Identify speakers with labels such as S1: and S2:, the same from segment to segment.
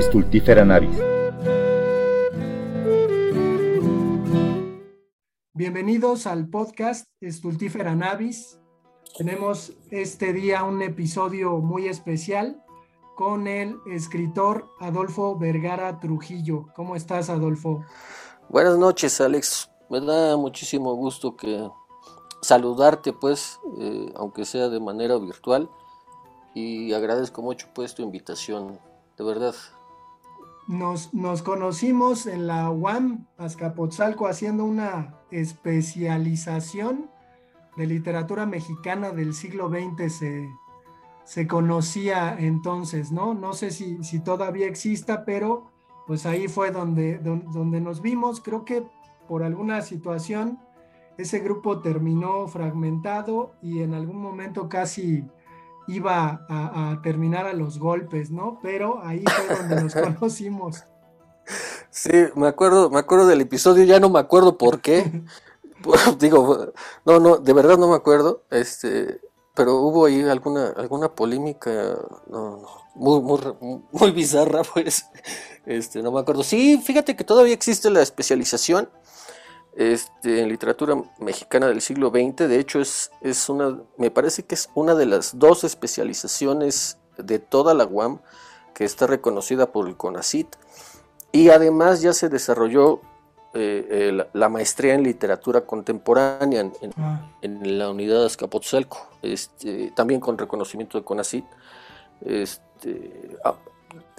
S1: Stultifera navis.
S2: Bienvenidos al podcast Stultifera navis. Tenemos este día un episodio muy especial con el escritor Adolfo Vergara Trujillo. ¿Cómo estás, Adolfo?
S3: Buenas noches, Alex. Me da muchísimo gusto que saludarte, pues, eh, aunque sea de manera virtual, y agradezco mucho, pues, tu invitación, de verdad.
S2: Nos, nos conocimos en la UAM Azcapotzalco haciendo una especialización de literatura mexicana del siglo XX se, se conocía entonces, ¿no? No sé si, si, todavía exista, pero pues ahí fue donde, donde nos vimos. Creo que por alguna situación ese grupo terminó fragmentado y en algún momento casi iba a, terminar a los golpes, ¿no? Pero ahí fue donde nos conocimos.
S3: Sí, me acuerdo, me acuerdo del episodio, ya no me acuerdo por qué. Digo, no, no, de verdad no me acuerdo. Este, pero hubo ahí alguna, alguna polémica, no, no, muy, muy, muy bizarra, pues. Este, no me acuerdo. Sí, fíjate que todavía existe la especialización este, en literatura mexicana del siglo XX. De hecho, es, es una, me parece que es una de las dos especializaciones de toda la UAM que está reconocida por el CONACIT. Y además ya se desarrolló eh, eh, la, maestría en literatura contemporánea en, ah. la unidad de Azcapotzalco, este, también con reconocimiento de CONACIT. Este,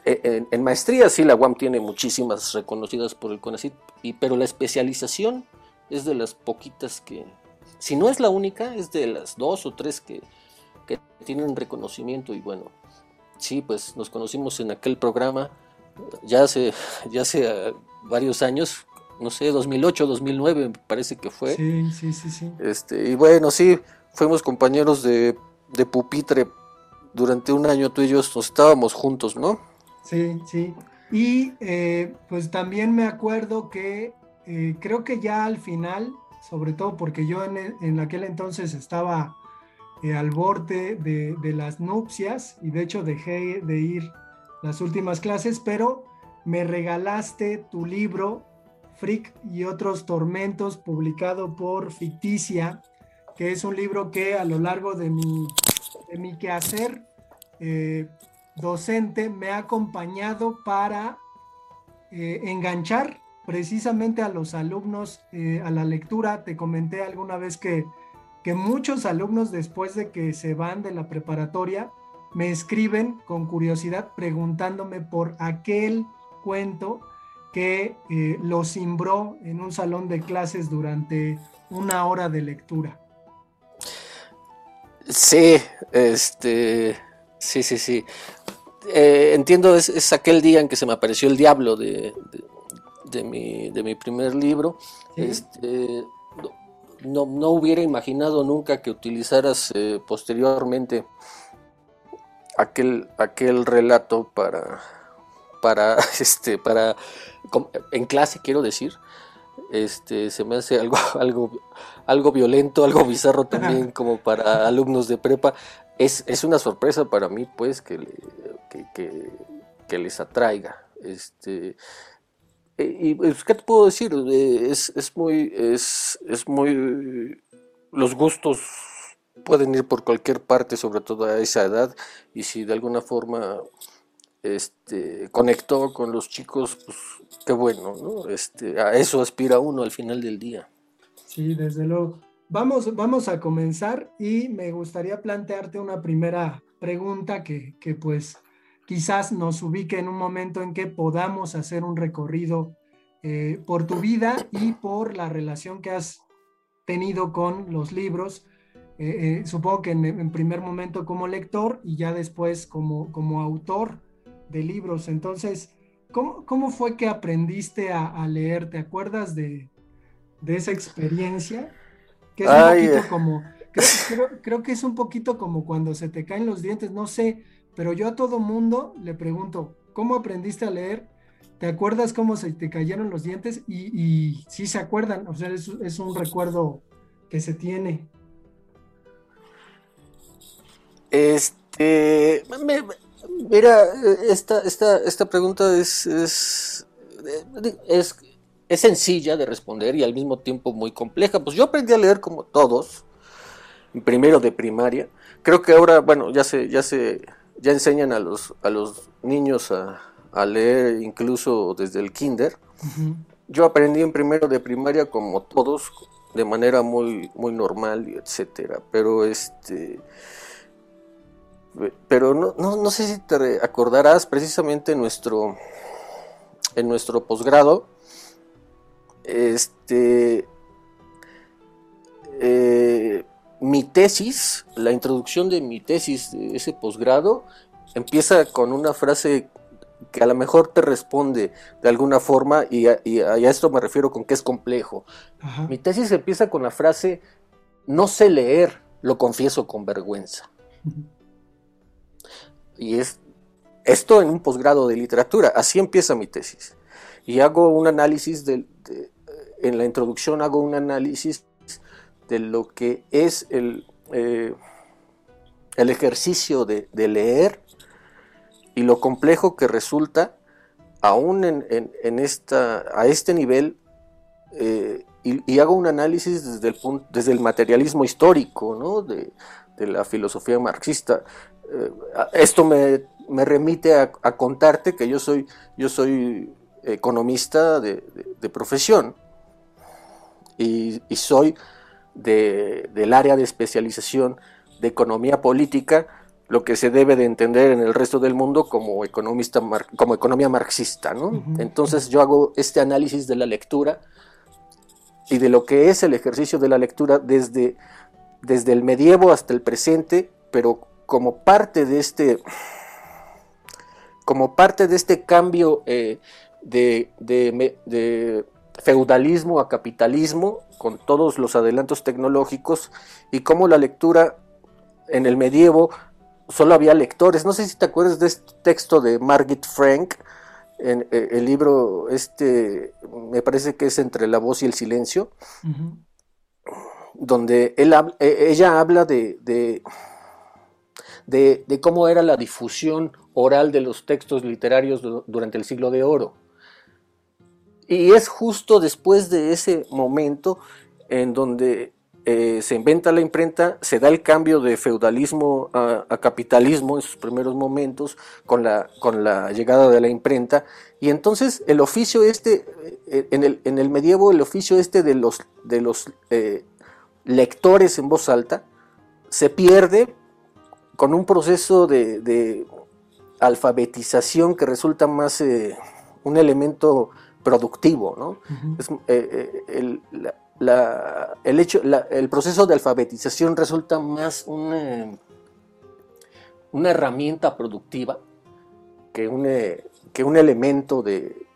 S3: ah, en, maestría sí la UAM tiene muchísimas reconocidas por el CONACYT, y, pero la especialización es de las poquitas que, si no es la única, es de las dos o tres que, que tienen reconocimiento y bueno, sí, pues nos conocimos en aquel programa ya hace, ya hace varios años, no sé, 2008, 2009 me parece que fue.
S2: Sí, sí, sí, sí.
S3: Este, y bueno, sí, fuimos compañeros de, de pupitre durante un año, tú y yo nos estábamos juntos, ¿no?
S2: Sí, sí. Y eh, pues también me acuerdo que eh, creo que ya al final, sobre todo porque yo en, aquel entonces estaba eh, al borde de, de, las nupcias y de hecho dejé de ir las últimas clases, pero me regalaste tu libro Frick y otros tormentos publicado por Ficticia, que es un libro que a lo largo de mi, de mi quehacer docente me ha acompañado para eh, enganchar precisamente a los alumnos eh, a la lectura. Te comenté alguna vez que, que muchos alumnos después de que se van de la preparatoria me escriben con curiosidad preguntándome por aquel cuento que eh, los simbró en un salón de clases durante una hora de lectura.
S3: Sí, este, sí, sí, sí. Eh, entiendo, es, aquel día en que se me apareció el diablo de, de, mi, primer libro. Este, no, hubiera imaginado nunca que utilizaras eh, posteriormente aquel, aquel relato para, para, este, para, en clase quiero decir, este, se me hace algo, algo, algo violento, algo bizarro también como para alumnos de prepa. Es, es una sorpresa para mí, pues, que, que, les atraiga. Este, eh, y pues, ¿qué te puedo decir? Eh, es, es, muy, es, es muy, los gustos pueden ir por cualquier parte, sobre todo a esa edad, y si de alguna forma este, conectó con los chicos, pues qué bueno, ¿no? Este, a eso aspira uno al final del día.
S2: Sí, desde luego. Vamos, vamos a comenzar y me gustaría plantearte una primera pregunta que, que pues quizás nos ubique en un momento en que podamos hacer un recorrido eh, por tu vida y por la relación que has tenido con los libros. Eh, eh, supongo que en, primer momento como lector y ya después como, como autor de libros. Entonces, ¿cómo, cómo fue que aprendiste a, leer? ¿Te acuerdas de, de esa experiencia? Que es un poquito como, creo que es un poquito como cuando se te caen los dientes, no sé, pero yo a todo mundo le pregunto, ¿cómo aprendiste a leer? ¿Te acuerdas cómo se te cayeron los dientes? Y, y sí se acuerdan, o sea, es, un recuerdo que se tiene.
S3: Este, Mira, esta, esta, esta pregunta es, es, es, es, sencilla de responder y al mismo tiempo muy compleja. Pues yo aprendí a leer como todos, primero de primaria. Creo que ahora, bueno, ya se, ya se, ya enseñan a los, a los niños a, a leer incluso desde el kinder. Yo aprendí en primero de primaria como todos, de manera muy, muy normal etcétera. Pero este pero no, no, sé si te acordarás precisamente en nuestro en nuestro posgrado este eh, mi tesis la introducción de mi tesis de ese posgrado empieza con una frase que a lo mejor te responde de alguna forma y a, esto me refiero con que es complejo. Mi tesis empieza con la frase, no sé leer, lo confieso con vergüenza. Y es esto en un posgrado de literatura, así empieza mi tesis. Y hago un análisis, de, en la introducción hago un análisis de lo que es el, eh, el ejercicio de leer y lo complejo que resulta, aún en, esta, a este nivel, eh, y, hago un análisis desde el, punto, desde el materialismo histórico de, la filosofía marxista. Eh, esto me, remite a, contarte que yo soy, yo soy economista de, profesión y, soy del área de especialización de economía política lo que se debe de entender en el resto del mundo como, economista, como economía marxista. ¿no? Entonces yo hago este análisis de la lectura y de lo que es el ejercicio de la lectura desde, desde el medievo hasta el presente, pero como parte de este, como parte de este cambio eh, de, de feudalismo a capitalismo, con todos los adelantos tecnológicos, y cómo la lectura en el medievo solo había lectores. No sé si te acuerdas de este texto de Margit Frank, en eh, el libro este, me parece que es Entre la voz y el silencio, donde él, e, ella habla de, de, de, cómo era la difusión oral de los textos literarios durante el siglo de oro. Y es justo después de ese momento en donde eh, se inventa la imprenta, se da el cambio de feudalismo a, capitalismo en sus primeros momentos con la, con la llegada de la imprenta, y entonces el oficio este, eh, en el, en el medievo, el oficio este de los, de los eh, lectores en voz alta, se pierde con un proceso de, alfabetización que resulta más un elemento productivo, ¿no? el, el, hecho, el proceso de alfabetización resulta más una, una herramienta productiva que un, que un elemento de,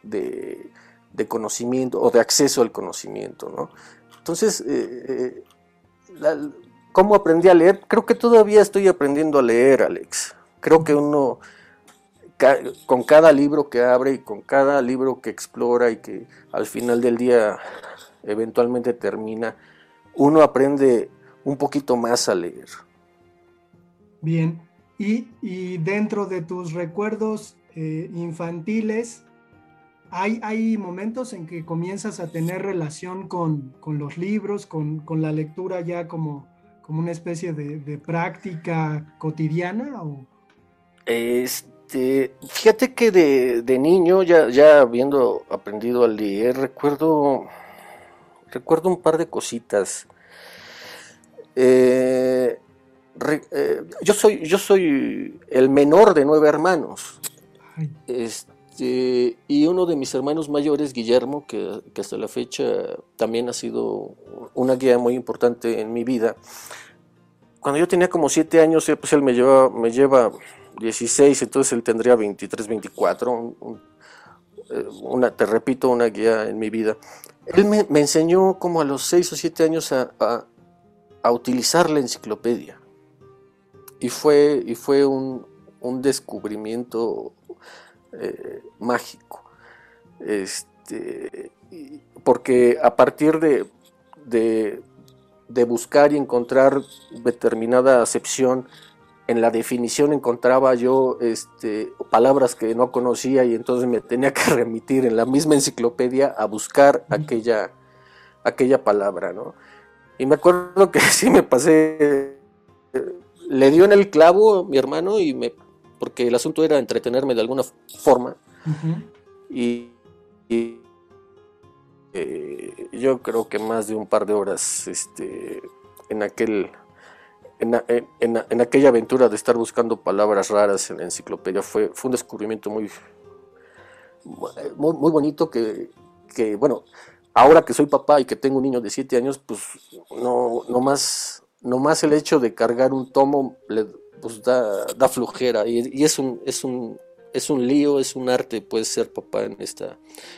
S3: conocimiento o de acceso al conocimiento. ¿no? Entonces, eh, eh, ¿cómo aprendí a leer? Creo que todavía estoy aprendiendo a leer, Alex. Creo que uno, con cada libro que abre y con cada libro que explora y que al final del día eventualmente termina, uno aprende un poquito más a leer.
S2: Bien, y, dentro de tus recuerdos eh, infantiles, hay, hay, momentos en que comienzas a tener relación con, los libros, con, la lectura ya como, como una especie de, práctica cotidiana? O?
S3: Este, fíjate que de, de, niño, ya, ya habiendo aprendido a leer, recuerdo recuerdo un par de cositas. Eh, eh, yo, soy, yo soy el menor de nueve hermanos. Este, y uno de mis hermanos mayores, Guillermo, que, hasta la fecha también ha sido una guía muy importante en mi vida. Cuando yo tenía como siete años, eh, pues él me lleva, me lleva 16, entonces él tendría 23, 24. una, te repito, una guía en mi vida. Él me, enseñó como a los 6 o 7 años a, utilizar la enciclopedia. Y fue, y fue un, descubrimiento eh, mágico. Este, porque a partir de, buscar y encontrar determinada acepción en la definición encontraba yo este, palabras que no conocía y entonces me tenía que remitir en la misma enciclopedia a buscar aquella, aquella palabra, ¿no? Y me acuerdo que sí me pasé, le dio en el clavo mi hermano y me, porque el asunto era entretenerme de alguna forma. Y, eh, yo creo que más de un par de horas este, en aquel en, aquella aventura de estar buscando palabras raras en la enciclopedia fue, fue un descubrimiento muy, muy, bonito que, bueno, ahora que soy papá y que tengo un niño de 7 años, pues no, no, más, no más el hecho de cargar un tomo le, pues da, da flujera y, es, un, es, un, es un lío, es un arte, puede ser papá en esta,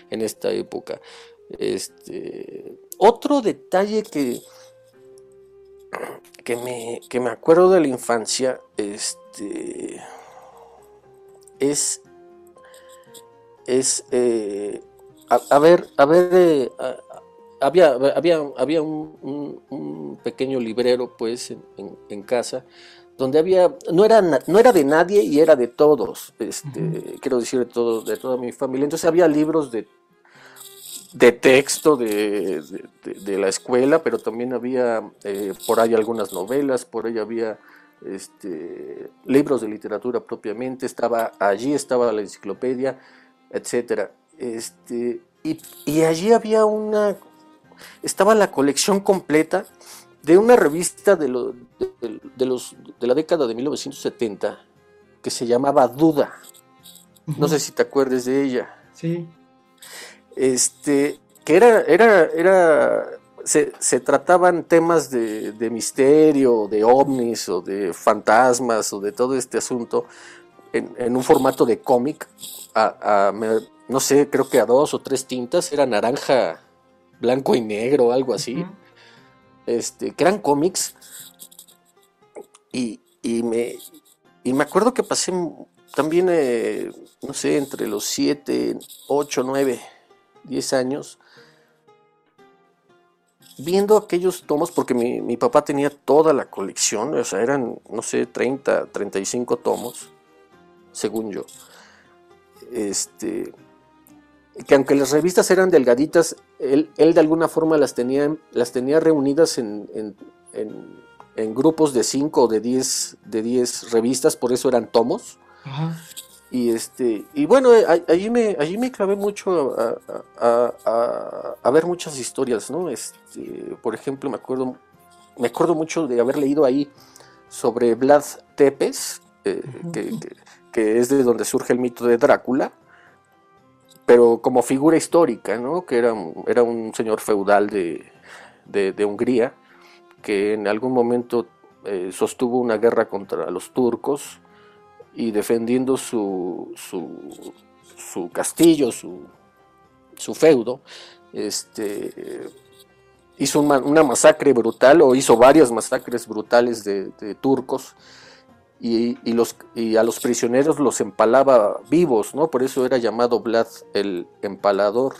S3: en esta época. Este, otro detalle que, que me, que me acuerdo de la infancia, este, es, es, eh, a, ver, a ver, eh, había, había, había un, pequeño librero, pues, en, casa, donde había, no era, no era de nadie y era de todos, este, quiero decir, de, todo, de toda mi familia, entonces había libros de de texto de, la escuela, pero también había eh, por ahí algunas novelas, por ahí había este, libros de literatura propiamente, estaba allí estaba la enciclopedia, etcétera. Este, y, allí había una, estaba la colección completa de una revista de, los, de la década de 1970 que se llamaba Duda. No sé si te acuerdes de ella.
S2: Sí
S3: este, que era, era, era, se, trataban temas de, misterio, de ovnis o de fantasmas o de todo este asunto en, un formato de cómic, no sé, creo que a dos o tres tintas, era naranja, blanco y negro, algo así, este, que eran cómics, y, me, y me acuerdo que pasé también, eh, no sé, entre los siete, ocho, nueve 10 años, viendo aquellos tomos, porque mi, papá tenía toda la colección, o sea, eran, no sé, 30, 35 tomos, según yo. Este, que aunque las revistas eran delgaditas, él, de alguna forma las tenía, las tenía reunidas en, grupos de 5 o de 10 de 10 revistas, por eso eran tomos. Y este, y bueno, eh, allí me, allí me clavé mucho a, ver muchas historias, ¿no? Este, por ejemplo, me acuerdo, me acuerdo mucho de haber leído ahí sobre Vlad Tepes, eh, que, es de donde surge el mito de Drácula, pero como figura histórica, ¿no? Que era, era un señor feudal de, Hungría, que en algún momento eh, sostuvo una guerra contra los turcos y defendiendo su, su, castillo, su, su, feudo, este, hizo una, masacre brutal o hizo varias masacres brutales de, turcos y, los, y a los prisioneros los empalaba vivos, ¿no? por eso era llamado Vlad el empalador.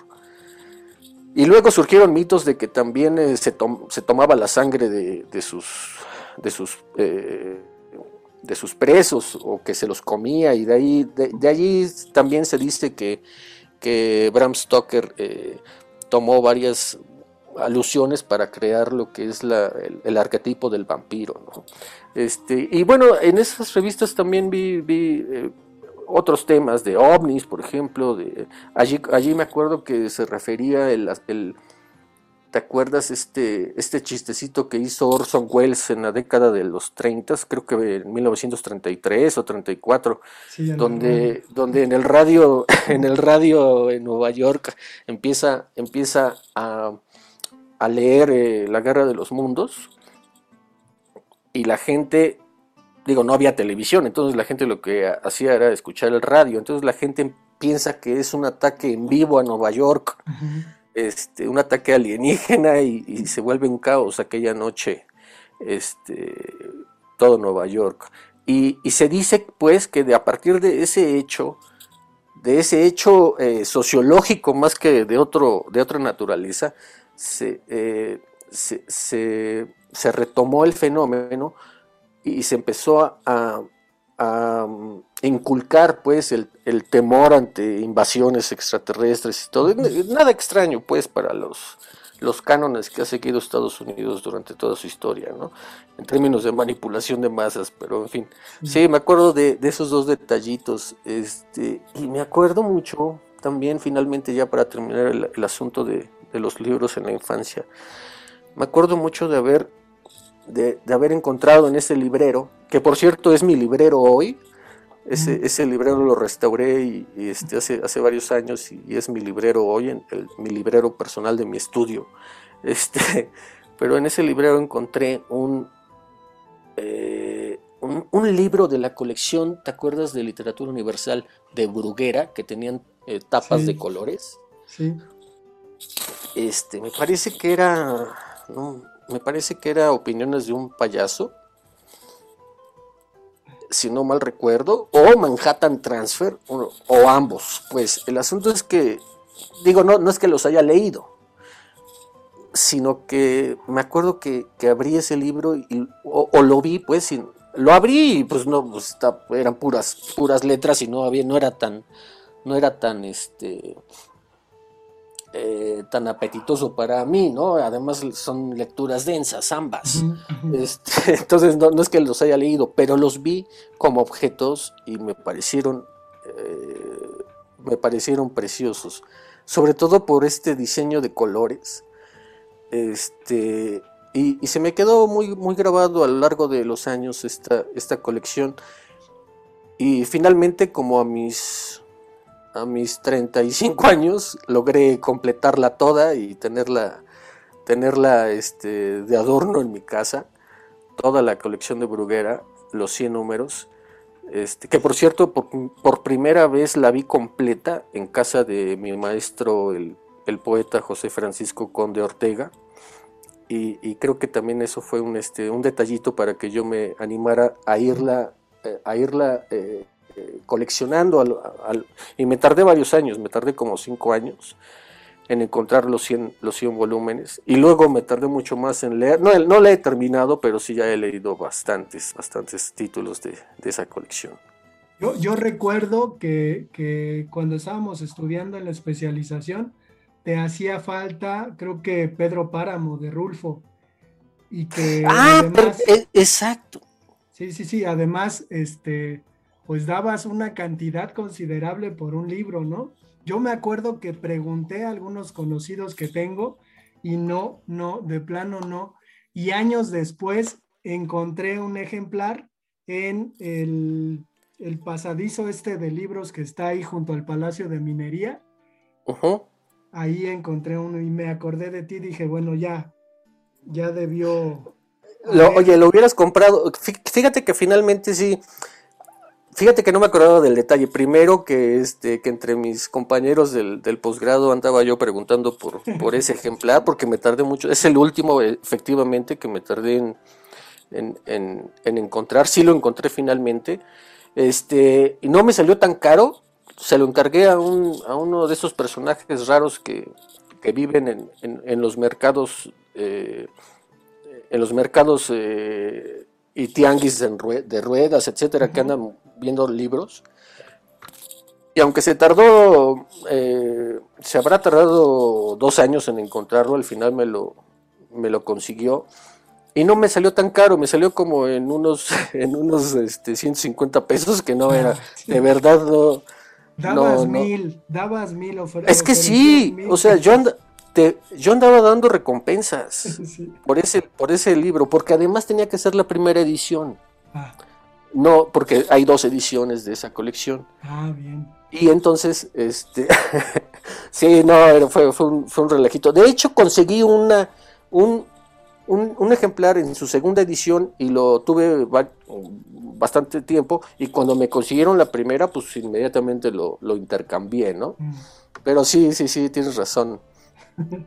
S3: Y luego surgieron mitos de que también eh, se, se, tomaba la sangre de, sus, de sus eh, de sus presos o que se los comía y de ahí de, allí también se dice que, que Bram Stoker eh, tomó varias alusiones para crear lo que es la, el, arquetipo del vampiro. Este, y bueno, en esas revistas también vi, vi eh, otros temas de ovnis, por ejemplo. De, allí, allí me acuerdo que se refería el, el ¿Te acuerdas este, este chistecito que hizo Orson Welles en la década de los 30, creo que en 1933 o 34, donde, donde en el radio, en el radio en Nueva York empieza, empieza a, leer eh, La Guerra de los Mundos y la gente, digo, no había televisión, entonces la gente lo que hacía era escuchar el radio, entonces la gente piensa que es un ataque en vivo a Nueva York este, un ataque alienígena y, se vuelve un caos aquella noche, este, todo Nueva York. Y, se dice pues que de, a partir de ese hecho, de ese hecho eh, sociológico más que de, otro, de otra naturaleza, eh, se, se, retomó el fenómeno y se empezó a, mm, inculcar pues el, temor ante invasiones extraterrestres y todo. Nada extraño pues para los, los cánones que ha seguido Estados Unidos durante toda su historia, ¿no? En términos de manipulación de masas, pero en fin. Sí, me acuerdo de, esos dos detallitos. Este, y me acuerdo mucho también, finalmente, ya para terminar el, asunto de, los libros en la infancia. Me acuerdo mucho de haber, de, haber encontrado en ese librero, que por cierto es mi librero hoy, ese, ese, librero lo restauré y, este, hace, hace varios años y, es mi librero hoy, el, mi librero personal de mi estudio. Este, pero en ese librero encontré un, eh, un, libro de la colección, ¿te acuerdas de literatura universal de Bruguera, que tenían eh, tapas de colores?
S2: Sí.
S3: Este, me parece que era, me parece que era Opiniones de un payaso si no mal recuerdo, o Manhattan Transfer, o, ambos. Pues el asunto es que, digo, no, no es que los haya leído, sino que me acuerdo que, abrí ese libro y, o, lo vi, pues, lo abrí y pues no, pues, eran puras, puras letras y no había, no era tan, no era tan, este, eh, tan apetitoso para mí, ¿no? Además son lecturas densas, ambas. Este, entonces no, es que los haya leído, pero los vi como objetos y me parecieron, eh, me parecieron preciosos, sobre todo por este diseño de colores. Este, y, se me quedó muy, muy grabado a lo largo de los años esta, esta colección. Y finalmente, como a mis a mis 35 años logré completarla toda y tenerla, tenerla este, de adorno en mi casa, toda la colección de Bruguera, los 100 números, este, que por cierto por, primera vez la vi completa en casa de mi maestro, el, poeta José Francisco Conde Ortega, y, creo que también eso fue un, este, un detallito para que yo me animara a irla, eh, a irla eh, coleccionando al, y me tardé varios años, me tardé como cinco años en encontrar los 100, los 100 volúmenes y luego me tardé mucho más en leer, no, no la he terminado, pero sí ya he leído bastantes, bastantes títulos de, esa colección.
S2: Yo, yo recuerdo que, que, cuando estábamos estudiando en la especialización, te hacía falta, creo que Pedro Páramo de Rulfo. Y que
S3: ah, e, exacto.
S2: Sí, sí, sí. Además, este, pues dabas una cantidad considerable por un libro, ¿no? Yo me acuerdo que pregunté a algunos conocidos que tengo y no, no, de plano no. Y años después encontré un ejemplar en el, pasadizo este de libros que está ahí junto al Palacio de Minería. Ahí encontré uno y me acordé de ti, dije, bueno, ya, ya debió...
S3: oye, lo hubieras comprado. Fíjate que finalmente sí, Fíjate que no me acordaba del detalle. Primero que este, que entre mis compañeros del, posgrado andaba yo preguntando por, por ese ejemplar, porque me tardé mucho. Es el último, efectivamente, que me tardé en, en, encontrar. Sí lo encontré finalmente. Este, y no me salió tan caro. Se lo encargué a, un, a uno de esos personajes raros que, que viven en, en, los mercados. Eh, en los mercados eh, y tianguis de ruedas, etcétera, que andan viendo libros. Y aunque se tardó, eh, se habrá tardado dos años en encontrarlo, al final me lo, me lo consiguió. Y no me salió tan caro, me salió como en unos, en unos este, 150 pesos, que no era, de verdad no.
S2: Dabas mil, dabas mil
S3: Es que sí, o sea, yo, yo andaba dando recompensas por, ese, por ese libro, porque además tenía que ser la primera edición. Ah. No, porque hay dos ediciones de esa colección.
S2: Ah, bien.
S3: Y entonces, este, sí, no, fue, fue, un, fue un relajito. De hecho, conseguí una, un, un, ejemplar en su segunda edición y lo tuve bastante tiempo. Y cuando me consiguieron la primera, pues inmediatamente lo, lo intercambié, ¿no? Mm. Pero sí, sí, sí, tienes razón.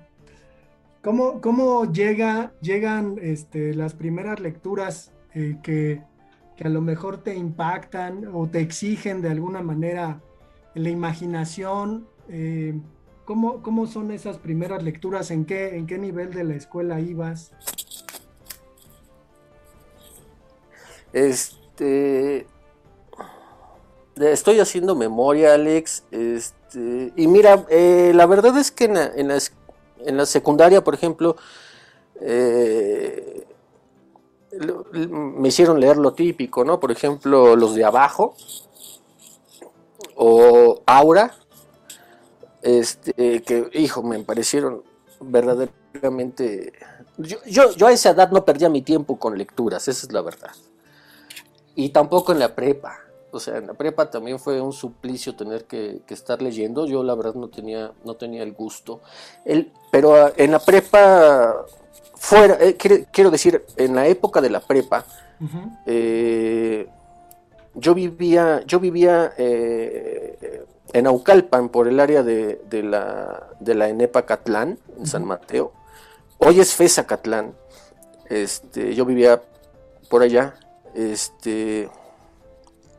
S2: ¿Cómo, cómo llega, llegan este, las primeras lecturas eh, que que a lo mejor te impactan o te exigen de alguna manera la imaginación. Eh, ¿cómo, son esas primeras lecturas? ¿En qué, ¿En qué nivel de la escuela ibas?
S3: Este. Estoy haciendo memoria, Alex. Este, y mira, eh, la verdad es que en la, en la, secundaria, por ejemplo, eh, me hicieron leer lo típico, ¿no? Por ejemplo, los de abajo o Aura, este, que, hijo, me parecieron verdaderamente... Yo, yo, a esa edad no perdía mi tiempo con lecturas, esa es la verdad. Y tampoco en la prepa. O sea, en la prepa también fue un suplicio tener que, estar leyendo. Yo la verdad no tenía, no tenía el gusto. El, pero ah, en la prepa, fuera, eh, quiero, decir, en la época de la prepa, eh, yo vivía, yo vivía eh, en Aucalpan, por el área de, la, de la Enepa Catlán, en San Mateo. Hoy es Fesa Catlán. Este, yo vivía por allá, este,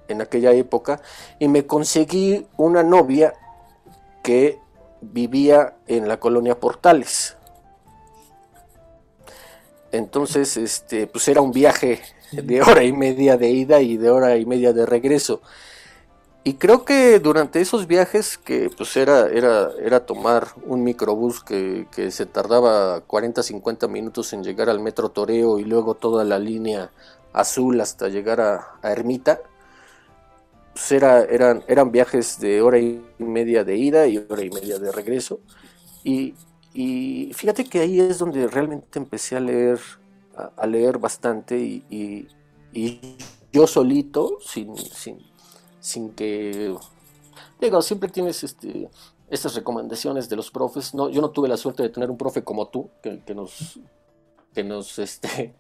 S3: en aquella época, y me conseguí una novia que vivía en la colonia Portales. Entonces, este, pues era un viaje de hora y media de ida y de hora y media de regreso. Y creo que durante esos viajes, que pues era, era, era tomar un microbús que, se tardaba 40, 50 minutos en llegar al metro Toreo y luego toda la línea azul hasta llegar a, Ermita, pues era, eran, eran viajes de hora y media de ida y hora y media de regreso. Y, fíjate que ahí es donde realmente empecé a leer, a, leer bastante y, y, yo solito, sin, sin, sin que, digo, siempre tienes este, estas recomendaciones de los profes. No, yo no tuve la suerte de tener un profe como tú, que, nos, que nos, este,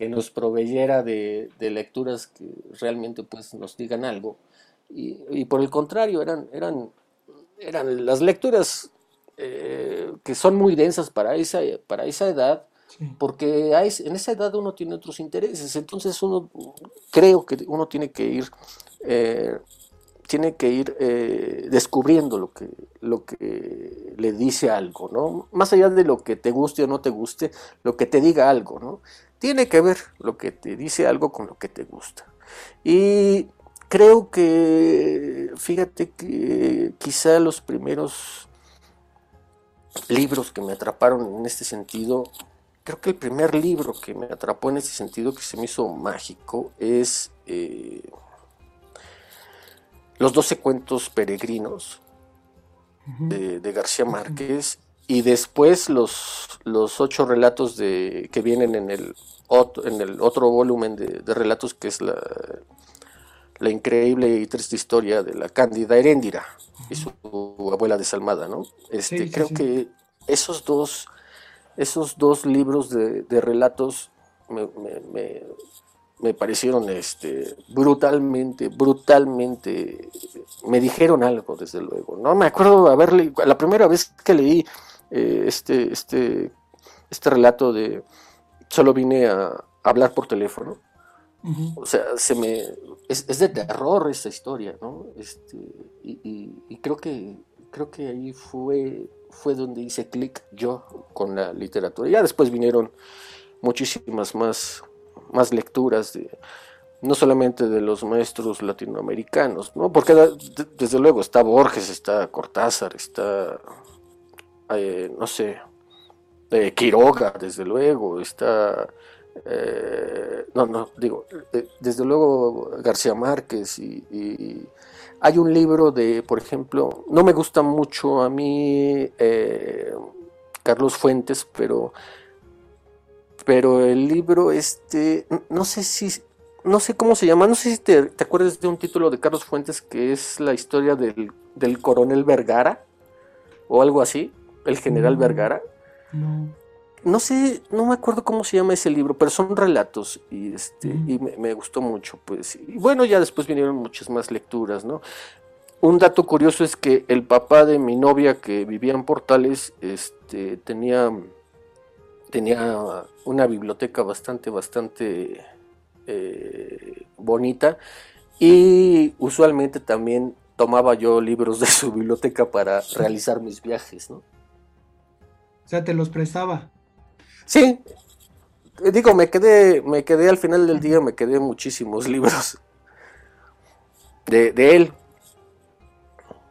S3: que nos proveyera de, lecturas que realmente pues nos digan algo. Y, por el contrario, eran, eran, eran las lecturas eh, que son muy densas para esa, para esa edad, porque en esa edad uno tiene otros intereses, entonces uno creo que uno tiene que ir eh, tiene que ir eh, descubriendo lo que, lo que le dice algo, ¿no? Más allá de lo que te guste o no te guste, lo que te diga algo, ¿no? Tiene que ver lo que te dice algo con lo que te gusta. Y creo que, fíjate que quizá los primeros libros que me atraparon en este sentido, creo que el primer libro que me atrapó en este sentido, que se me hizo mágico, es... Eh, los doce cuentos peregrinos de, García Márquez y después los, los ocho relatos de, que vienen en el, otro, en el otro volumen de, relatos que es la, la, increíble y triste historia de la Cándida Heréndira y su abuela desalmada, ¿no? Este, creo que esos dos, esos dos libros de, relatos me, me parecieron este, brutalmente, brutalmente, me dijeron algo, desde luego. No me acuerdo haberle, la primera vez que leí eh, este, este, este relato de solo vine a hablar por teléfono. O sea, se me es, de terror esta historia, ¿no? Este, y, creo que creo que ahí fue fue donde hice clic yo con la literatura. Ya después vinieron muchísimas más más lecturas de no solamente de los maestros latinoamericanos, ¿no? Porque desde luego está Borges, está Cortázar, está, eh, no sé, eh, Quiroga, desde luego, está, eh, no, no, digo, desde luego García Márquez y, hay un libro de, por ejemplo, no me gusta mucho a mí Carlos Fuentes, pero pero el libro, este, no sé si, no sé cómo se llama, no sé si te, te acuerdas de un título de Carlos Fuentes que es la historia del, coronel Vergara, o algo así, el general Vergara. No. No sé, no me acuerdo cómo se llama ese libro, pero son relatos y, este, y me, gustó mucho, pues. Y bueno, ya después vinieron muchas más lecturas, ¿no? Un dato curioso es que el papá de mi novia que vivía en Portales, este, tenía tenía una biblioteca bastante, bastante eh, bonita y usualmente también tomaba yo libros de su biblioteca para realizar mis viajes, ¿no?
S2: O sea, te los prestaba.
S3: Sí, eh, digo, me quedé, me quedé al final del día, me quedé muchísimos libros de, de él.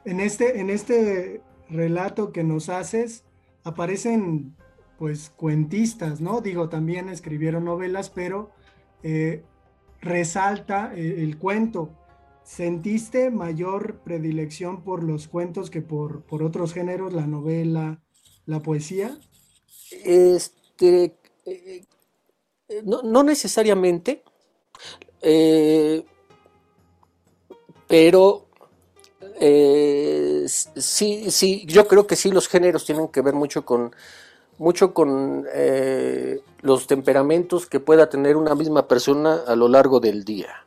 S2: En este, en este relato que nos haces, aparecen pues cuentistas, ¿no? Digo, también escribieron novelas, pero eh, resalta eh, el, cuento. ¿Sentiste mayor predilección por los cuentos que por, por otros géneros, la novela, la poesía?
S3: Este, eh, no, necesariamente, pero sí, sí, yo creo que sí, los géneros tienen que ver mucho con, mucho con eh, los temperamentos que pueda tener una misma persona a lo largo del día.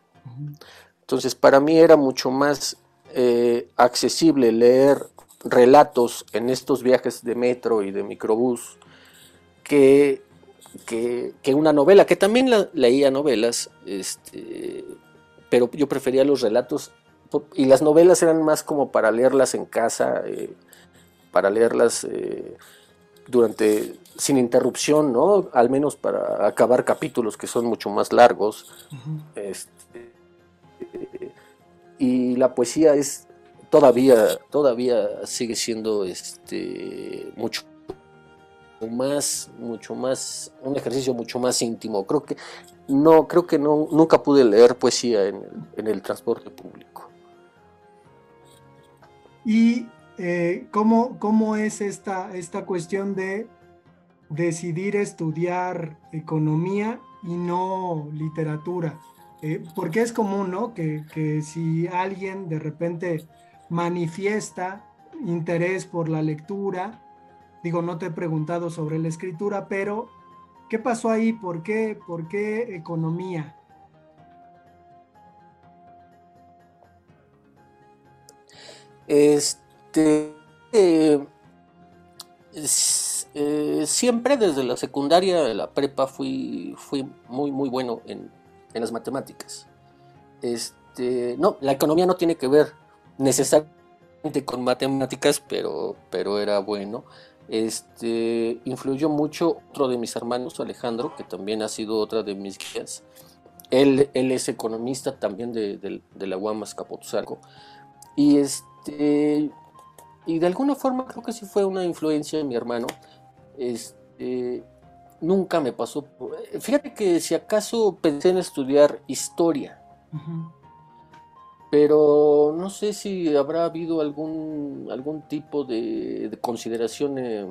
S3: Entonces, para mí era mucho más eh, accesible leer relatos en estos viajes de metro y de microbús que, que, una novela, que también leía novelas, este, pero yo prefería los relatos y las novelas eran más como para leerlas en casa, eh, para leerlas durante sin interrupción, ¿no? Al menos para acabar capítulos que son mucho más largos. Este, y la poesía es todavía todavía sigue siendo este mucho más mucho más un ejercicio mucho más íntimo creo que no creo que no nunca pude leer poesía en el transporte público
S2: y eh, ¿cómo, es esta, esta cuestión de decidir estudiar economía y no literatura? Eh, porque es común, ¿no? Que, que, si alguien de repente manifiesta interés por la lectura, digo, no te he preguntado sobre la escritura, pero ¿qué pasó ahí? ¿Por qué, por qué economía?
S3: Este, eh, siempre desde la secundaria, de la prepa, fui, fui muy, muy bueno en, las matemáticas. Este, no, la economía no tiene que ver necesariamente con matemáticas, pero, pero era bueno. Este, influyó mucho otro de mis hermanos, Alejandro, que también ha sido otra de mis guías. Él, él es economista también de, de la UAMAS Capotuzalco. Y este, y de alguna forma creo que sí fue una influencia de mi hermano. Este, nunca me pasó. fíjate que si acaso pensé en estudiar historia, pero no sé si habrá habido algún, algún tipo de, consideración eh,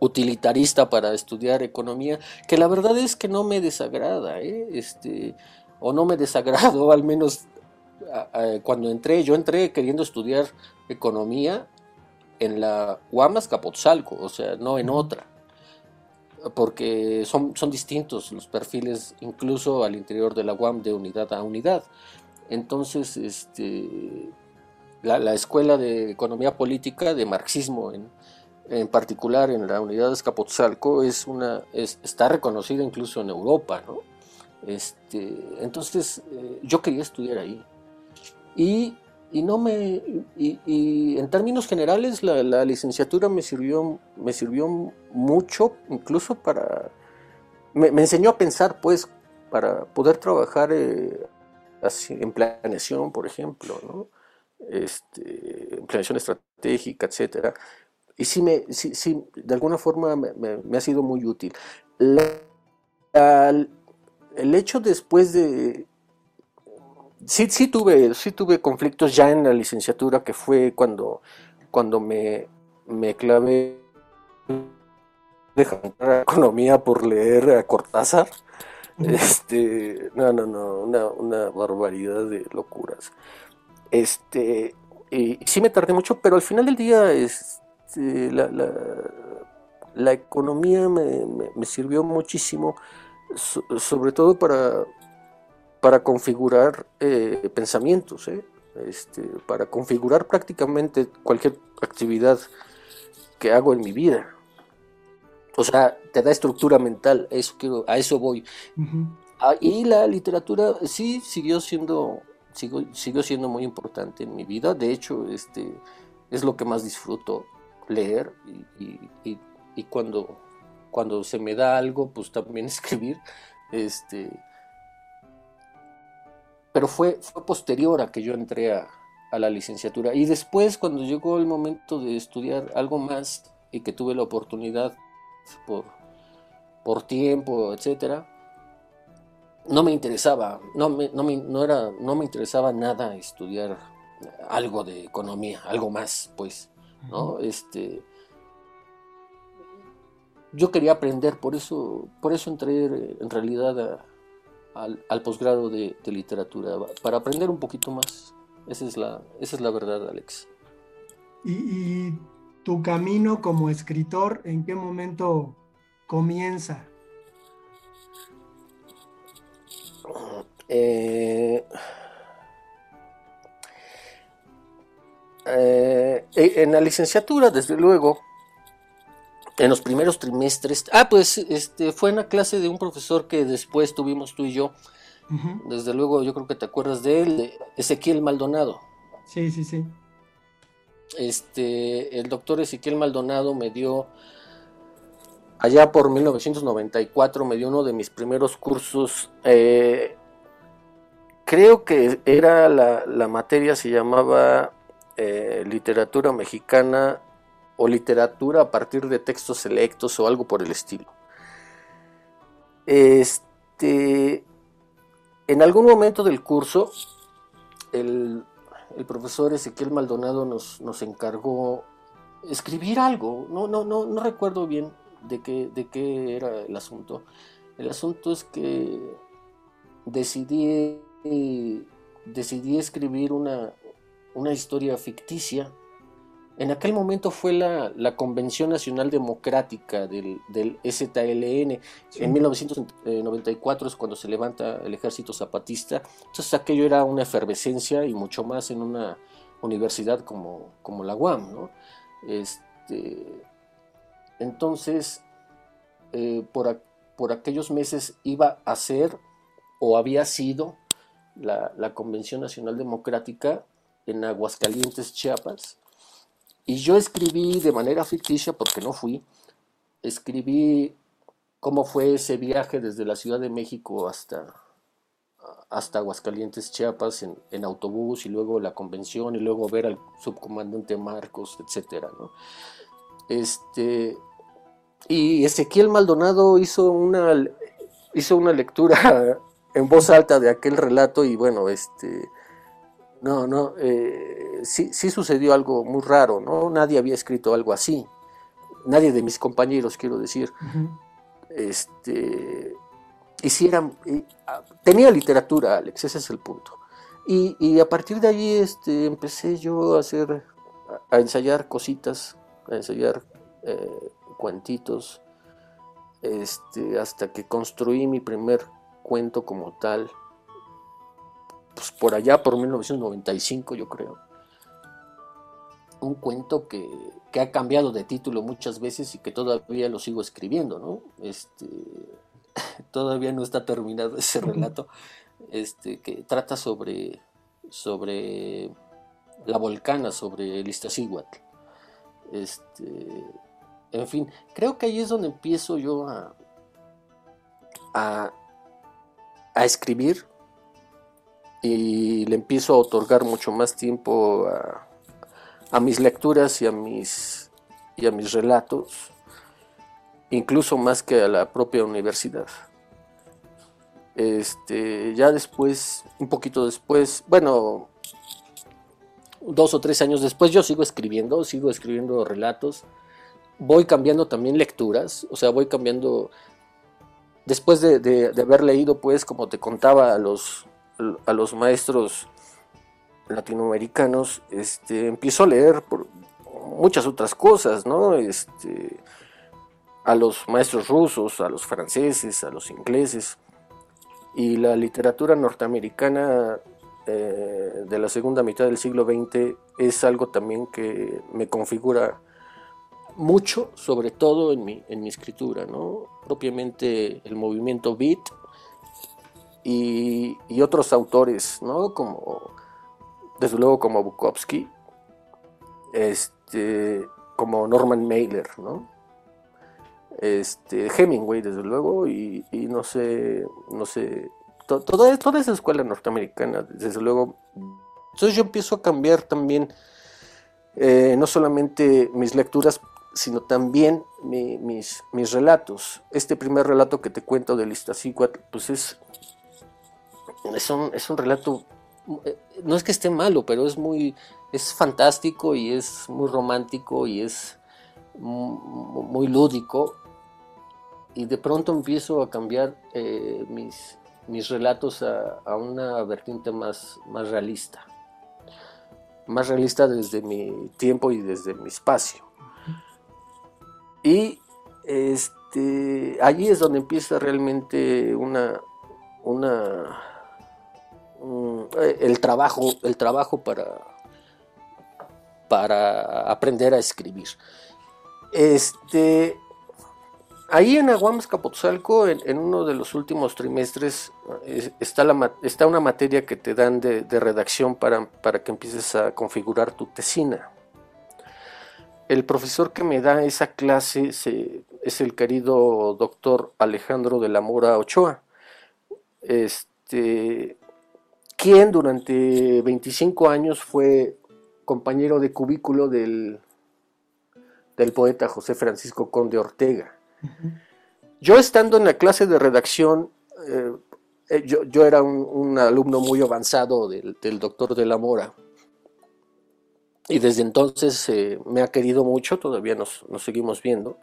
S3: utilitarista para estudiar economía, que la verdad es que no me desagrada, ¿eh? este, o no me desagrado, al menos cuando entré, yo entré queriendo estudiar economía en la UAMAS Capotzalco, o sea, no en otra, porque son, son distintos los perfiles incluso al interior de la UAM de unidad a unidad. Entonces, este, la, escuela de economía política, de marxismo en, en particular en la unidad de Escapotzalco, es una, está reconocida incluso en Europa, ¿no? Este, entonces, eh, yo quería estudiar ahí. Y, no me y, en términos generales la, licenciatura me sirvió me sirvió mucho incluso para me, enseñó a pensar pues para poder trabajar eh, en planeación por ejemplo este, en planeación estratégica etcétera. Y sí me sí, sí de alguna forma me, ha sido muy útil. El hecho después de sí, sí tuve, sí tuve conflictos ya en la licenciatura, que fue cuando, cuando me, me clavé de economía por leer a Cortázar. Este, no, no, no, una, una barbaridad de locuras. Este, y, sí me tardé mucho, pero al final del día, este, la, la, la economía me, me, sirvió muchísimo, sobre todo para, para configurar eh, pensamientos, ¿eh? este, para configurar prácticamente cualquier actividad que hago en mi vida. O sea, te da estructura mental, eso quiero, a eso voy. Ah, y la literatura sí siguió siendo, siguió, siendo muy importante en mi vida. De hecho, este, es lo que más disfruto leer y, y cuando cuando se me da algo, pues también escribir. Este, pero fue, fue posterior a que yo entré a, a la licenciatura. Y después, cuando llegó el momento de estudiar algo más y que tuve la oportunidad por, por tiempo, etcétera, no me interesaba, no me, no, me, no, era, no me interesaba nada estudiar algo de economía, algo más, pues, ¿no? Este, yo quería aprender, por eso, por eso entré en realidad al, posgrado de, literatura, para aprender un poquito más. Esa es la, esa es la verdad, Alex.
S2: ¿Y, tu camino como escritor, en qué momento comienza?
S3: Eh, eh, en la licenciatura, desde luego, en los primeros trimestres. Ah, pues este fue en la clase de un profesor que después tuvimos tú y yo. Desde luego, yo creo que te acuerdas de él, Ezequiel Maldonado.
S2: Sí, sí, sí.
S3: Este, el doctor Ezequiel Maldonado me dio, allá por 1994, me dio uno de mis primeros cursos. Eh, creo que era la, materia, se llamaba eh, Literatura Mexicana o literatura a partir de textos selectos o algo por el estilo. Este, en algún momento del curso, el, profesor Ezequiel Maldonado nos, nos, encargó escribir algo. No, no, no, no recuerdo bien de qué, de qué era el asunto. El asunto es que decidí, decidí escribir una, una historia ficticia en aquel momento fue la, Convención Nacional Democrática del, del STLN. En 1994 es cuando se levanta el ejército zapatista. Entonces aquello era una efervescencia y mucho más en una universidad como, como la UAM. Este, entonces, eh, por, por, aquellos meses iba a ser o había sido la, la Convención Nacional Democrática en Aguascalientes, Chiapas y yo escribí de manera ficticia, porque no fui, escribí cómo fue ese viaje desde la Ciudad de México hasta, hasta Aguascalientes, Chiapas, en, autobús, y luego la convención, y luego ver al subcomandante Marcos, etc. Este, y Ezequiel Maldonado hizo una, hizo una lectura en voz alta de aquel relato, y bueno, este no, no, eh, sí, sí sucedió algo muy raro, ¿no? Nadie había escrito algo así. Nadie de mis compañeros, quiero decir. Este. Hicieran. Ah, tenía literatura, Alex, ese es el punto. Y, a partir de allí este, empecé yo a hacer. a, ensayar cositas, a ensayar eh, cuentitos. Este, hasta que construí mi primer cuento como tal pues por allá, por 1995 yo creo. Un cuento que, ha cambiado de título muchas veces y que todavía lo sigo escribiendo, ¿no? Este, todavía no está terminado ese relato, este, que trata sobre, sobre la volcana, sobre el Iztaccíhuatl. Este, en fin, creo que ahí es donde empiezo yo a, a, a escribir y le empiezo a otorgar mucho más tiempo a, mis lecturas y a mis, y a mis relatos, incluso más que a la propia universidad. Este, ya después, un poquito después, bueno, dos o tres años después, yo sigo escribiendo, sigo escribiendo relatos, voy cambiando también lecturas, o sea, voy cambiando, después de, de haber leído, pues, como te contaba, los, a los maestros latinoamericanos, este, empiezo a leer por muchas otras cosas, ¿no? Este, a los maestros rusos, a los franceses, a los ingleses. Y la literatura norteamericana eh, de la segunda mitad del siglo XX es algo también que me configura mucho, sobre todo en mi, en mi escritura, ¿no? Propiamente el movimiento beat, y, otros autores, ¿no? Como, desde luego como Bukowski, este, como Norman Mailer, ¿no? este, Hemingway desde luego, y, no sé, no sé, toda, toda esa escuela norteamericana, desde luego. Entonces yo empiezo a cambiar también, eh, no solamente mis lecturas, sino también mis, mis relatos. Este primer relato que te cuento de Iztaccíhuatl, pues es, es, un, es un relato, eh, no es que esté malo, pero es muy, es fantástico y es muy romántico y es muy lúdico. Y de pronto empiezo a cambiar eh, mis, mis, relatos a, una vertiente más, más realista, más realista desde mi tiempo y desde mi espacio. Y este, allí es donde empieza realmente una, una el trabajo, el trabajo para, para aprender a escribir. Este, ahí en Aguamas Capotzalco, en, uno de los últimos trimestres, está, la, está una materia que te dan de, redacción para, para, que empieces a configurar tu tesina. El profesor que me da esa clase es el querido doctor Alejandro de la Mora Ochoa, este, quien durante 25 años fue compañero de cubículo del del poeta José Francisco Conde Ortega. Yo estando en la clase de redacción, eh, eh, yo, era un, alumno muy avanzado del, doctor de la Mora. Y desde entonces eh, me ha querido mucho, todavía nos, seguimos viendo.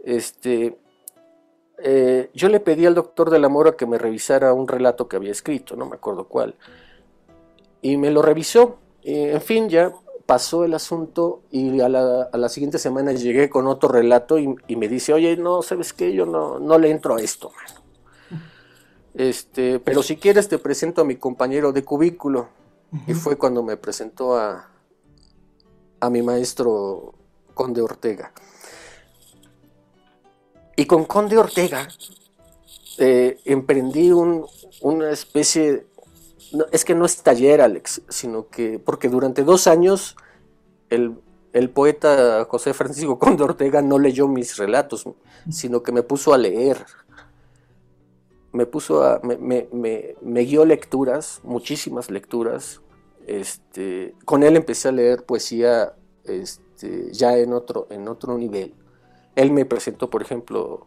S3: Este, yo le pedí al doctor de la Mora que me revisara un relato que había escrito, no me acuerdo cuál. Y me lo revisó. en fin, ya pasó el asunto y a la, siguiente semana llegué con otro relato y, me dice, oye, no, ¿sabes qué? Yo no, no le entro a esto, mano. Este, pero si quieres te presento a mi compañero de cubículo. Y fue cuando me presentó a, a mi maestro Conde Ortega. Y con Conde Ortega eh, emprendí una especie es que no es taller, Alex, sino que porque durante dos años el, poeta José Francisco Conde Ortega no leyó mis relatos, sino que me puso a leer. Me puso a. me, guió lecturas, muchísimas lecturas. Este, con él empecé a leer poesía este, ya en otro nivel. Él me presentó, por ejemplo,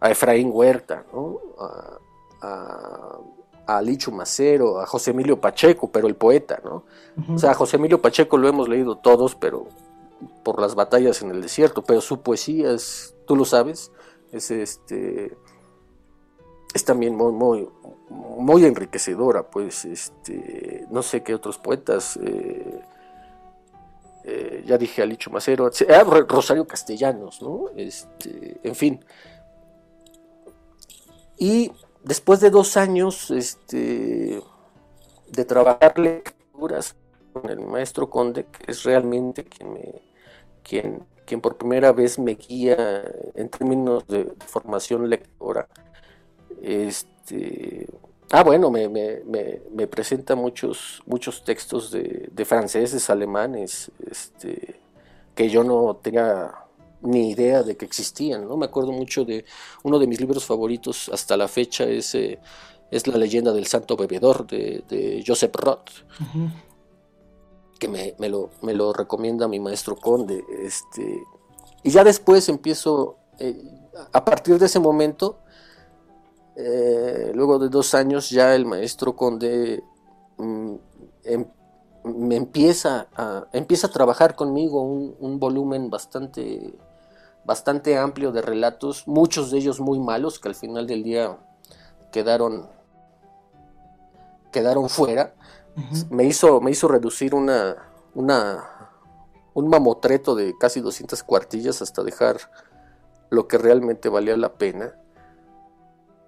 S3: a, Efraín Huerta, ¿no? a a Licho Macero, a José Emilio Pacheco, pero el poeta, ¿no? O sea, a José Emilio Pacheco lo hemos leído todos, pero por las batallas en el desierto, pero su poesía es, tú lo sabes, es este es también muy muy muy enriquecedora, pues este no sé qué otros poetas eh, eh, ya dije a Licho Macero, Rosario Castellanos, ¿no? Este, en fin. Y después de dos años este, de trabajar lecturas con el maestro Conde, que es realmente quien, me, quien, quien por primera vez me guía en términos de formación lectora, este, ah, bueno, me, me, presenta muchos, muchos textos de, de franceses, alemanes, este, que yo no tenía ni idea de que existían, ¿no? Me acuerdo mucho de uno de mis libros favoritos hasta la fecha es, eh, es La leyenda del santo bebedor de, Joseph Roth, que me, lo, me, lo, recomienda mi maestro Conde. Este, y ya después empiezo, eh, a partir de ese momento, eh, luego de dos años, ya el maestro Conde mm, em, me empieza a, empieza a trabajar conmigo un, un volumen bastante bastante amplio de relatos, muchos de ellos muy malos, que al final del día quedaron, quedaron fuera. me, hizo, me hizo reducir una, una, un mamotreto de casi 200 cuartillas hasta dejar lo que realmente valía la pena,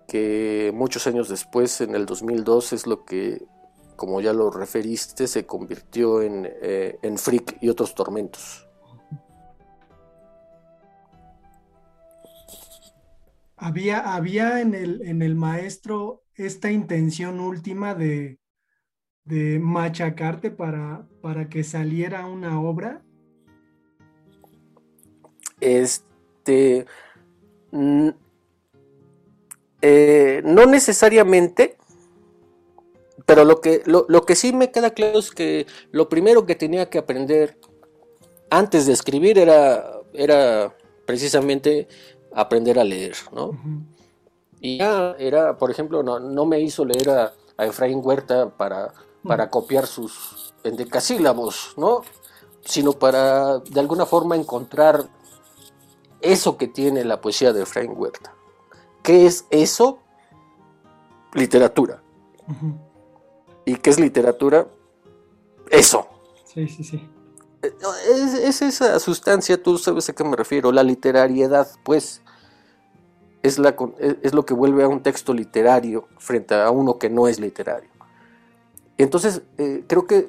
S3: que muchos años después, en el 2002, es lo que, como ya lo referiste, se convirtió en, eh, en Freak y otros tormentos.
S2: había, había en, el, en el maestro esta intención última de, de machacarte para, para que saliera una obra?
S3: Este, eh, no necesariamente, pero lo que, lo, que sí me queda claro es que lo primero que tenía que aprender antes de escribir era, era precisamente aprender a leer, ¿no? Y ya era, por ejemplo, no, me hizo leer a, Efraín Huerta para, para copiar sus endecasílabos, ¿no? Sino para, de alguna forma, encontrar eso que tiene la poesía de Efraín Huerta. ¿Qué es eso? Literatura. ¿Y qué es literatura? Eso.
S2: Sí, sí, sí.
S3: Eh, es, esa sustancia, tú sabes a qué me refiero, la literariedad, pues, es, la, es lo que vuelve a un texto literario frente a uno que no es literario. Entonces, eh, creo que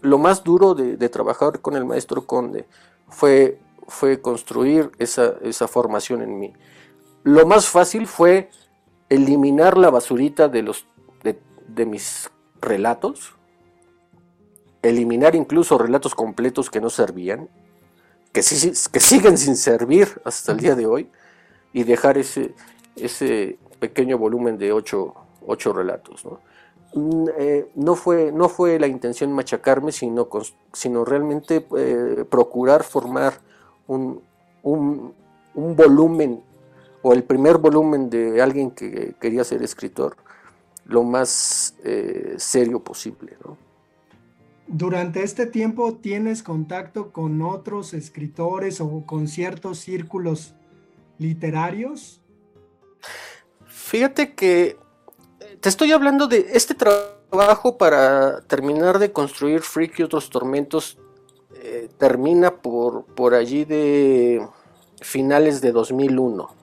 S3: lo más duro de, trabajar con el maestro Conde fue, fue construir esa, esa formación en mí. Lo más fácil fue eliminar la basurita de, los, de, mis relatos, eliminar incluso relatos completos que no servían, que, siguen sin servir hasta el día de hoy, y dejar ese, ese pequeño volumen de ocho, relatos. ¿no? Mm, eh, fue, no fue la intención machacarme, sino, sino realmente eh, procurar formar un, un, un volumen o el primer volumen de alguien que quería ser escritor lo más eh, serio posible.
S2: Durante este tiempo tienes contacto con otros escritores o con ciertos círculos literarios?
S3: Fíjate que te estoy hablando de este trabajo para terminar de construir Freak y otros tormentos. Eh, termina por, por allí de finales de 2001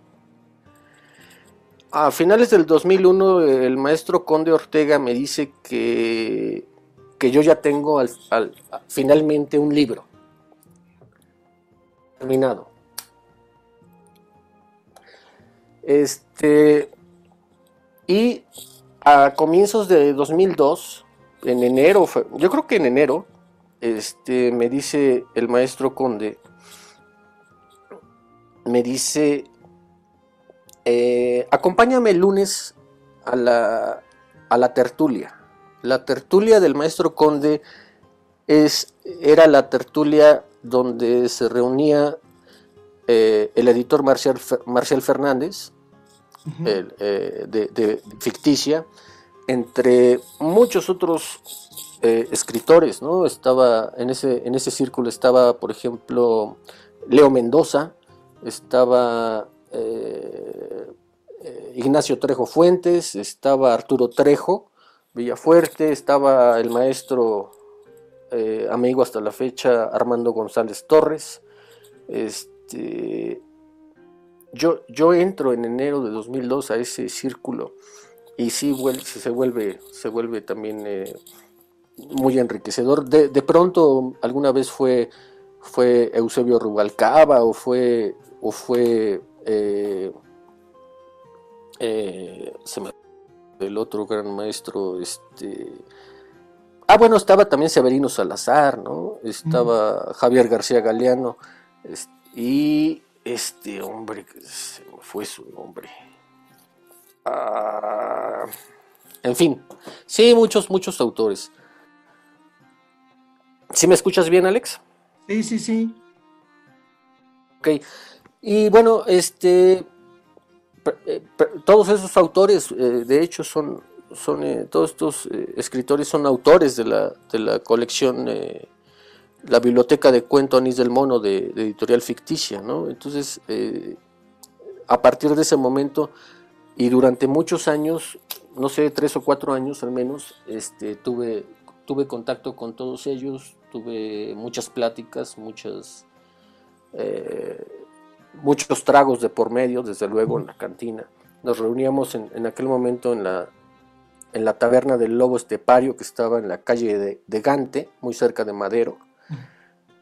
S3: a finales del 2001 el maestro Conde Ortega me dice que, que yo ya tengo finalmente un libro terminado. Este, y a comienzos de 2002, en enero, yo creo que en enero, este, me dice el maestro Conde, me dice, eh, acompáñame el lunes a la, a la tertulia. La tertulia del maestro Conde es, era la tertulia donde se reunía eh, el editor Marcial, Marcial Fernández, eh, de, Ficticia, entre muchos otros escritores, ¿no? Estaba en ese, en ese círculo estaba, por ejemplo, Leo Mendoza, estaba Ignacio Trejo Fuentes, estaba Arturo Trejo, Villafuerte, estaba el maestro eh, amigo hasta la fecha Armando González Torres. Este, yo, yo entro en enero de 2002 a ese círculo y sí se vuelve, se vuelve también muy enriquecedor. De, de, pronto alguna vez fue, fue Eusebio Rubalcaba o fue, o fue eh, eh, se me el otro gran maestro, este ah bueno estaba también Severino Salazar, ¿no? Estaba Javier García Galeano y este hombre se fue su nombre. Ah, en fin, sí, muchos, muchos autores. ¿Sí me escuchas bien, Alex?
S2: Sí, sí, sí.
S3: Ok. Y bueno, este, todos esos autores, eh, de hecho, son, son eh, todos estos escritores son autores de la, de la colección, la biblioteca de cuento Anís del Mono de, editorial ficticia, ¿no? Entonces, a partir de ese momento y durante muchos años, no sé, tres o cuatro años al menos, este, tuve, tuve contacto con todos ellos, tuve muchas pláticas, muchas muchos tragos de por medio, desde luego, en la cantina. Nos reuníamos en, aquel momento en la, en la taberna del Lobo Estepario, que estaba en la calle de, Gante, muy cerca de Madero.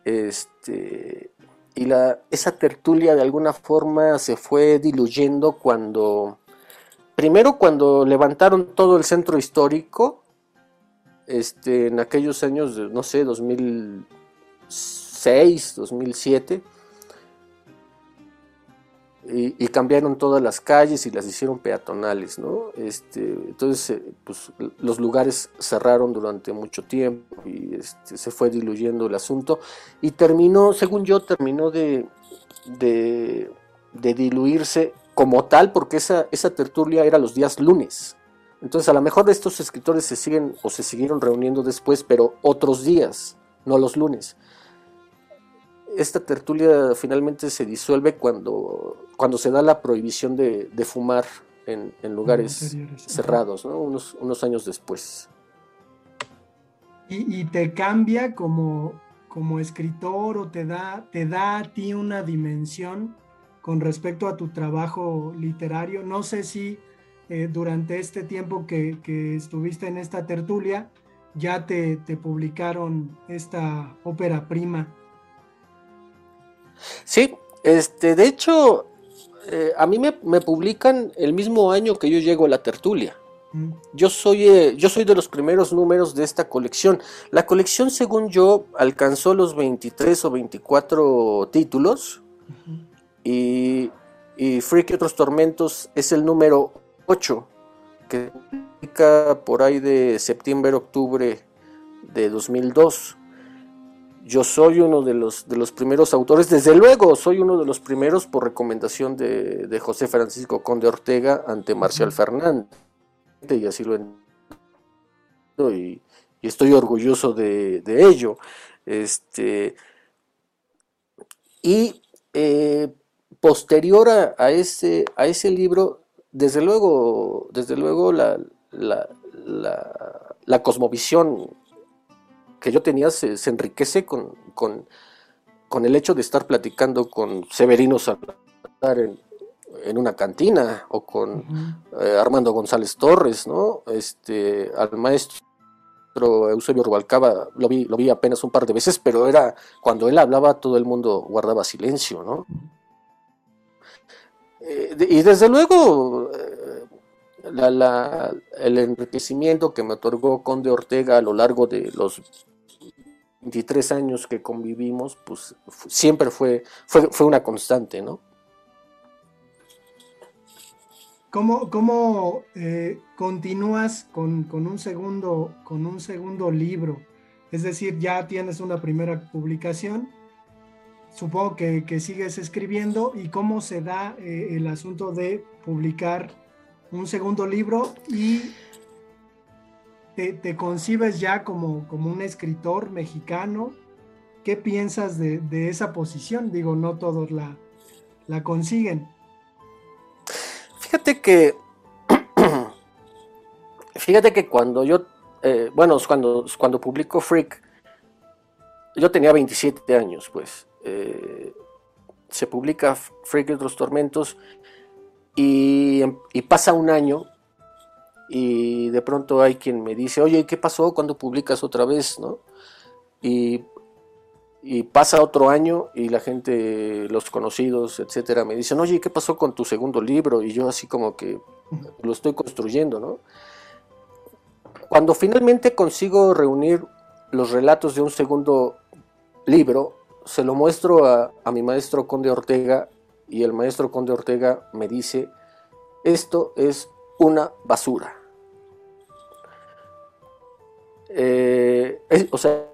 S3: Este, y la, esa tertulia de alguna forma se fue diluyendo cuando, primero cuando levantaron todo el centro histórico, este, en aquellos años, no sé, 2006, 2007, y, cambiaron todas las calles y las hicieron peatonales, ¿no? Este, entonces, eh, pues, los lugares cerraron durante mucho tiempo y este, se fue diluyendo el asunto y terminó, según yo, terminó de, de, diluirse como tal porque esa, esa tertulia era los días lunes. Entonces, a lo mejor estos escritores se siguen o se siguieron reuniendo después, pero otros días, no los lunes esta tertulia finalmente se disuelve cuando, cuando se da la prohibición de, fumar en, lugares cerrados, unos, unos, años después.
S2: ¿Y, te cambia como, como escritor o te da, te da a ti una dimensión con respecto a tu trabajo literario? No sé si eh, durante este tiempo que, estuviste en esta tertulia ya te, te publicaron esta ópera prima
S3: Sí, este, de hecho, eh, a mí me, publican el mismo año que yo llego a la tertulia. Mm. Yo soy, eh, yo soy de los primeros números de esta colección. La colección, según yo, alcanzó los 23 o 24 títulos. Y, y Freak y otros tormentos es el número 8, que publica por ahí de septiembre-octubre de 2002 yo soy uno de los, de los primeros autores, desde luego soy uno de los primeros por recomendación de, José Francisco Conde Ortega ante Marcial Fernández, y así lo entiendo, y, estoy orgulloso de, ello. Este, y eh, posterior a, ese, a ese libro, desde luego, desde luego la, la, la cosmovisión que yo tenía se, enriquece con, con, el hecho de estar platicando con Severino Salazar en, en una cantina o con eh, Armando González Torres, ¿no? Este, al maestro Eusebio Rubalcaba lo vi, lo vi apenas un par de veces, pero era cuando él hablaba todo el mundo guardaba silencio, ¿no? Eh, y desde luego eh, el enriquecimiento que me otorgó Conde Ortega a lo largo de los 23 años que convivimos, pues siempre fue, fue, fue una constante, ¿no?
S2: ¿Cómo, cómo eh, continúas con, un segundo, con un segundo libro? Es decir, ya tienes una primera publicación, supongo que, sigues escribiendo y cómo se da eh, el asunto de publicar un segundo libro y te, concibes ya como, como, un escritor mexicano. ¿Qué piensas de, esa posición? Digo, no todos la, la consiguen.
S3: Fíjate que, fíjate que cuando yo, eh, bueno, cuando, cuando publico Freak, yo tenía 27 años, pues. Eh, se publica Freak y otros tormentos y pasa un año y de pronto hay quien me dice, oye, ¿qué pasó cuando publicas otra vez? ¿no? Y, pasa otro año y la gente, los conocidos, etcétera, me dicen, oye, ¿qué pasó con tu segundo libro? Y yo así como que lo estoy construyendo, ¿no? Cuando finalmente consigo reunir los relatos de un segundo libro, se lo muestro a, a mi maestro Conde Ortega y el maestro Conde Ortega me dice, esto es una basura. Eh, o sea,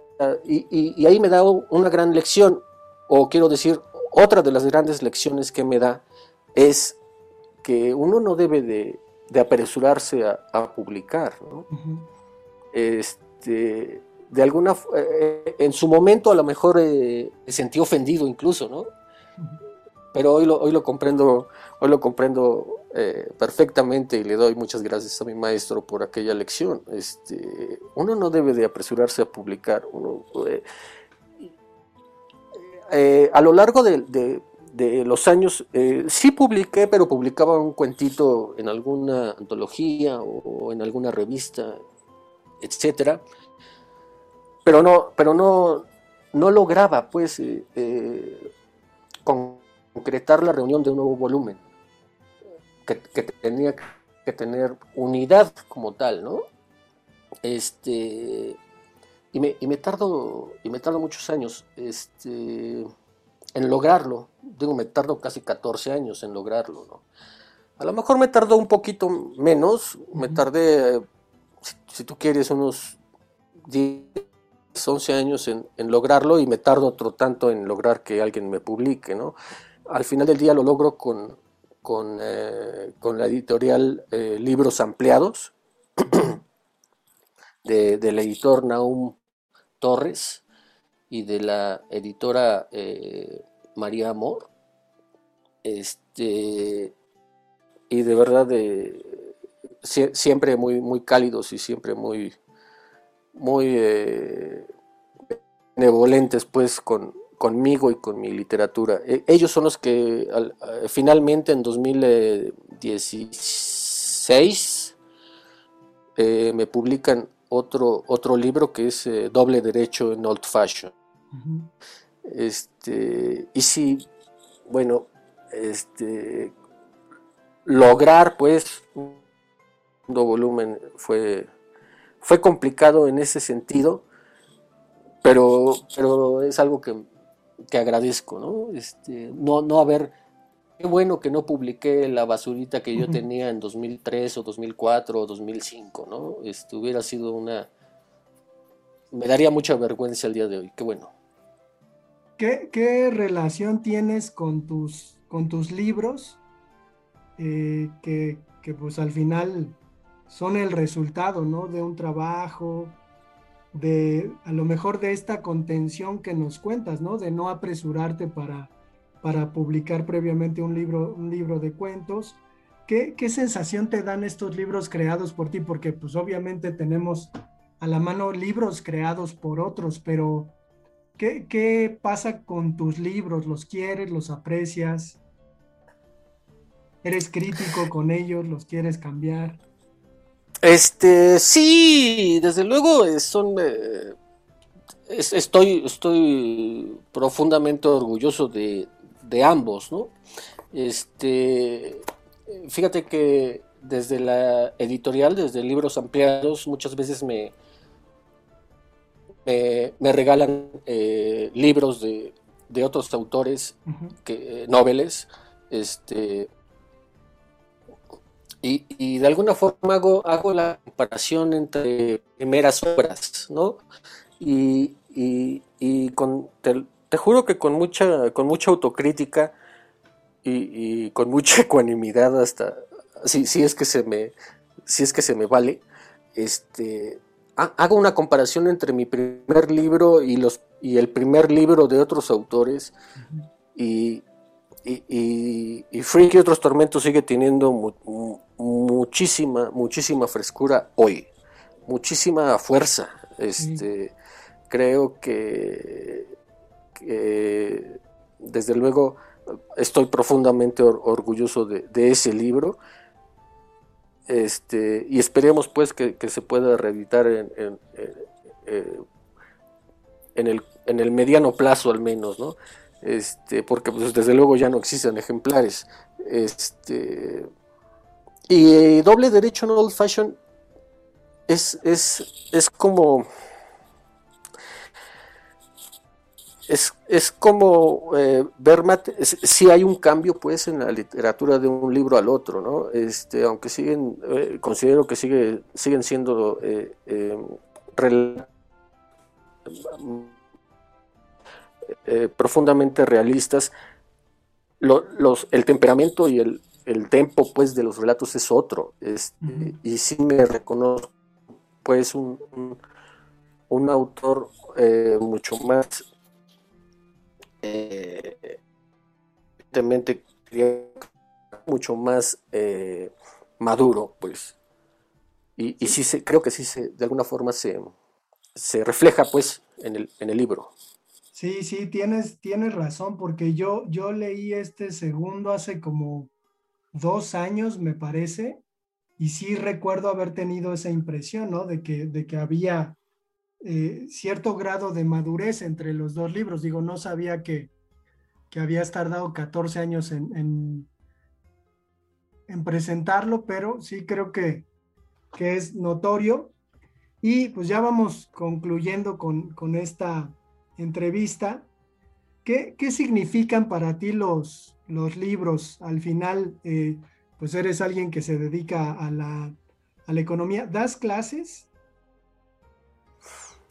S3: y, ahí me da una gran lección, o quiero decir, otra de las grandes lecciones que me da es que uno no debe de, apresurarse a, publicar, este, de alguna, eh, en su momento a lo mejor eh, me sentí ofendido incluso, ¿no? Pero hoy lo, hoy lo comprendo, hoy lo comprendo eh, perfectamente y le doy muchas gracias a mi maestro por aquella lección. Este, uno no debe de apresurarse a publicar. Eh, eh, a lo largo de, los años sí publiqué, pero publicaba un cuentito en alguna antología o, en alguna revista, etcétera. Pero no, pero no, no lograba, pues, concretar la reunión de un nuevo volumen que, tenía que tener unidad como tal, ¿no? Este, y me, y me tardo, y me tardo muchos años. Este, en lograrlo. Digo, me tardo casi 14 años en lograrlo, ¿no? A lo mejor me tardó un poquito menos, me tardé, si, tú quieres, unos 10, 11 años en, lograrlo y me tardo otro tanto en lograr que alguien me publique, ¿no? Al final del día lo logro con, con, eh, la editorial eh, Libros Ampliados, de, del editor Naum Torres y de la editora eh, María Amor. Este, y de verdad de, siempre muy, muy cálidos y siempre muy, muy benevolentes pues con, conmigo y con mi literatura. E, ellos son los que finalmente en 2016 eh, me publican otro, otro libro que es eh, Doble Derecho en Old Fashion. este, y si, bueno, este, lograr pues un volumen fue, fue complicado en ese sentido, pero, pero es algo que, agradezco, ¿no? Este, no, no haber, qué bueno que no publiqué la basurita que yo tenía en 2003 o 2004 o 2005, ¿no? Este, hubiera sido una, me daría mucha vergüenza el día de hoy, qué bueno.
S2: ¿Qué, qué relación tienes con tus, con tus libros? Eh, que, pues al final son el resultado, ¿no? De un trabajo, de a lo mejor de esta contención que nos cuentas, ¿no? De no apresurarte para, para publicar previamente un libro, un libro de cuentos. ¿Qué, ¿Qué, sensación te dan estos libros creados por ti? Porque pues obviamente tenemos a la mano libros creados por otros, pero ¿qué, qué pasa con tus libros? ¿Los quieres? ¿Los aprecias? ¿Eres crítico con ellos? ¿Los quieres cambiar?
S3: Este, sí, desde luego eh, son... Eh, estoy, estoy profundamente orgulloso de, ambos, ¿no? Este, fíjate que desde la editorial, desde libros ampliados, muchas veces me, me, regalan eh, libros de, otros autores, que, noveles, este, y, de alguna forma hago, hago la comparación entre primeras obras, ¿no? Y, con, te, juro que con mucha, con mucha autocrítica y, con mucha ecuanimidad hasta, si, si, es que se me, si es que se me vale, este, hago una comparación entre mi primer libro y, los, y el primer libro de otros autores y, y, y, Freak y otros tormentos sigue teniendo muchísima, muchísima frescura hoy, muchísima fuerza. Este, Creo que, desde luego estoy profundamente orgulloso de, ese libro. Este, y esperemos pues que, se pueda reeditar en, en, en, el, en el mediano plazo al menos, ¿no? Este, porque pues, desde luego ya no existen ejemplares. Este, y doble derecho en Old Fashion es, es, es como. Es, es como eh, ver si hay un cambio pues en la literatura de un libro al otro, ¿no? Este, aunque siguen, eh, considero que sigue, siguen siendo eh, eh, profundamente realistas, los, el temperamento y el, el, tempo pues, de los relatos es otro. Este, Y sí me reconozco pues un, un, autor eh, mucho más eh, mucho más eh, maduro, pues. Y, y sí se, creo que sí se, de alguna forma se, se refleja pues en el, en el libro.
S2: Sí, sí, tienes, tienes razón, porque yo, yo leí este segundo hace como dos años, me parece, y sí recuerdo haber tenido esa impresión, ¿no? De que, de que había eh, cierto grado de madurez entre los dos libros. Digo, no sabía que, que habías tardado 14 años en, en, presentarlo, pero sí creo que, que, es notorio. Y pues ya vamos concluyendo con, con esta entrevista, ¿qué, significan para ti los, los libros? Al final, eh, pues eres alguien que se dedica a la, economía. ¿Das clases?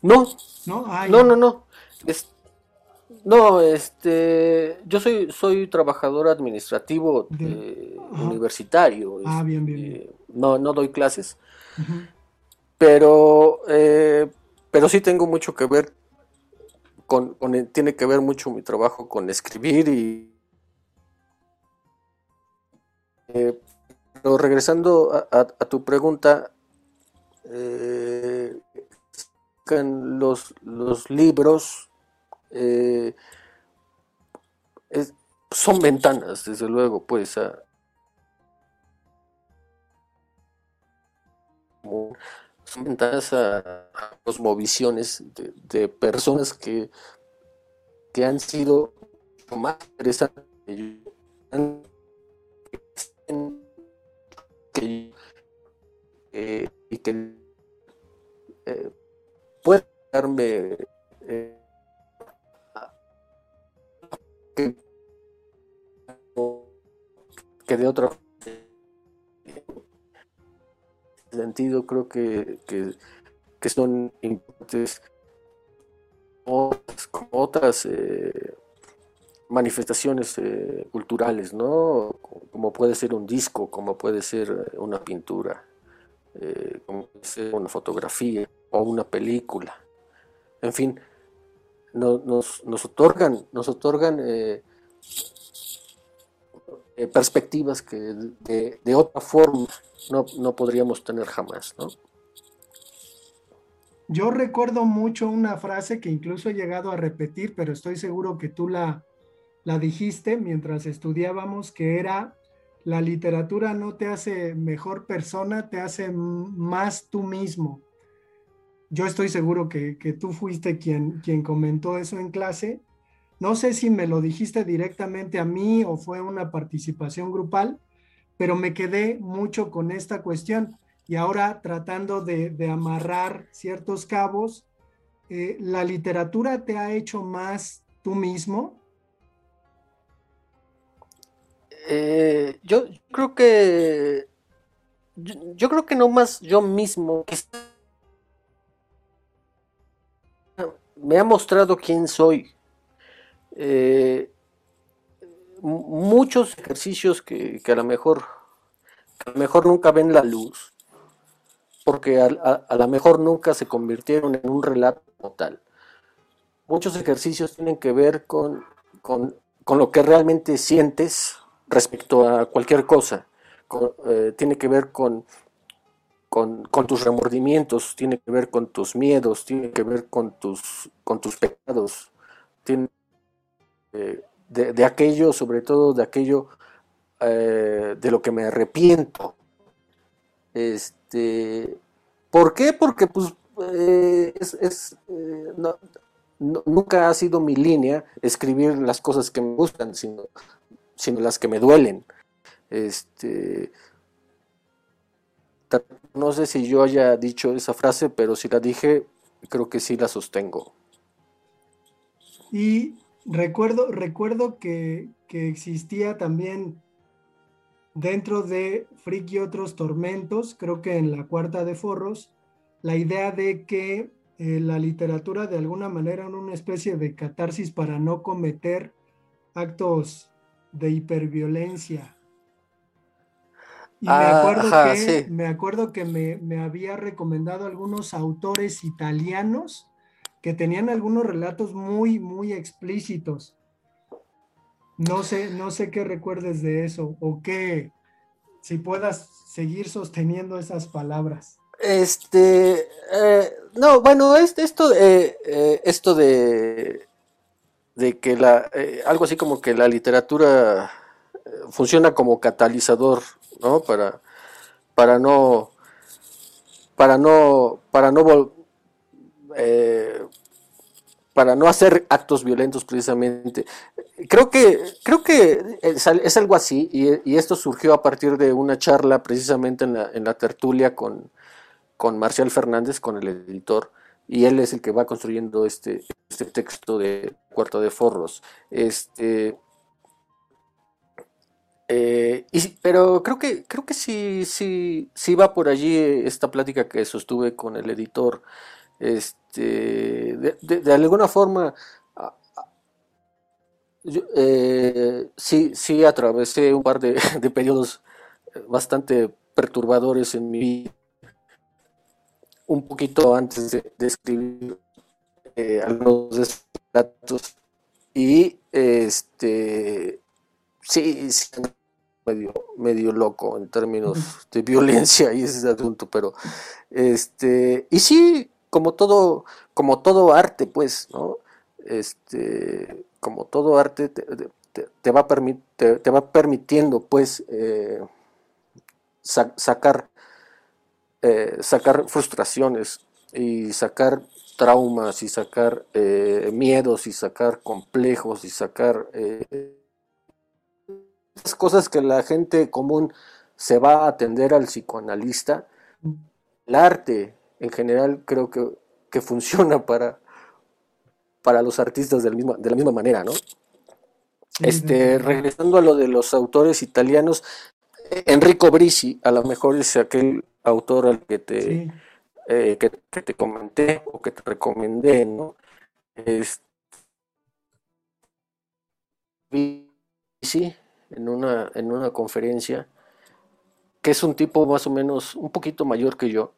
S3: No. No, no, no, no. no, este, yo soy, soy trabajador administrativo universitario.
S2: Ah, bien, bien,
S3: este, No, no doy clases. Pero, eh, pero sí tengo mucho que ver con, tiene que ver mucho mi trabajo con escribir y eh, pero regresando a, tu pregunta eh, los, los libros son ventanas desde luego pues a, ventanas a, cosmovisiones de, personas que, que han sido más interesantes que, eh, y que eh, pueden darme eh, que, que de otra sentido creo que, son importantes otras, eh, manifestaciones eh, culturales, ¿no? Como puede ser un disco, como puede ser una pintura, eh, como puede ser una fotografía o una película. En fin, nos, nos, otorgan, nos otorgan perspectivas que de, de otra forma no, podríamos tener jamás, ¿no?
S2: Yo recuerdo mucho una frase que incluso he llegado a repetir, pero estoy seguro que tú la, la dijiste mientras estudiábamos, que era, la literatura no te hace mejor persona, te hace más tú mismo. Yo estoy seguro que, que tú fuiste quien, quien comentó eso en clase. No sé si me lo dijiste directamente a mí o fue una participación grupal, pero me quedé mucho con esta cuestión y ahora tratando de, amarrar ciertos cabos, eh, ¿la literatura te ha hecho más tú mismo?
S3: Eh, yo creo que yo, creo que no más yo mismo me ha mostrado quién soy. Eh, muchos ejercicios que, a lo mejor a lo mejor nunca ven la luz porque a, lo mejor nunca se convirtieron en un relato total. Muchos ejercicios tienen que ver con, con, lo que realmente sientes respecto a cualquier cosa. Eh, tiene que ver con, con, tus remordimientos, tiene que ver con tus miedos, tiene que ver con tus, con tus pecados. De, aquello, sobre todo de aquello eh, de lo que me arrepiento. Este, ¿Por qué? Porque pues eh, es, eh, nunca ha sido mi línea escribir las cosas que me gustan, sino, sino las que me duelen. Este, no sé si yo haya dicho esa frase, pero si la dije, creo que sí la sostengo.
S2: Y Recuerdo, recuerdo que, existía también dentro de Frick y otros tormentos, creo que en la cuarta de Forros, la idea de que eh, la literatura de alguna manera era una especie de catarsis para no cometer actos de hiperviolencia. Y me, ah, acuerdo que, me acuerdo que me, me había recomendado algunos autores italianos que tenían algunos relatos muy, muy explícitos. No sé, no sé qué recuerdes de eso o qué, si puedas seguir sosteniendo esas palabras.
S3: Este, eh, no, bueno, este, esto, eh, esto de, de que la, eh, algo así como que la literatura funciona como catalizador, ¿no? Para, para no, para no, para no, eh, para no hacer actos violentos precisamente. Creo que, creo que es, algo así y, esto surgió a partir de una charla precisamente en la, en la tertulia con, con Marcial Fernández, con el editor, y él es el que va construyendo este, este texto de Cuarto de Forros. Este, eh, pero creo que, creo que sí, sí, sí va por allí esta plática que sostuve con el editor. Este, de, alguna forma, eh, sí, sí atravesé un par de, periodos bastante perturbadores en mi vida, un poquito antes de, escribir eh, algunos de estos datos y este sí, sí medio, medio loco en términos de violencia y ese asunto, pero este, y sí, como todo, como todo arte, pues, ¿no? Este, como todo arte te, va, te, va permitiendo, pues, eh, sacar, eh, sacar frustraciones y sacar traumas y sacar eh, miedos y sacar complejos y sacar cosas que la gente común se va a atender al psicoanalista, el arte en general creo que, funciona para, para los artistas de la misma, de la misma manera, ¿no? Este, regresando a lo de los autores italianos, Enrico Brisi, a lo mejor es aquel autor al que te, eh, que, te comenté o que te recomendé, ¿no? Este, sí, en una, en una conferencia, que es un tipo más o menos un poquito mayor que yo.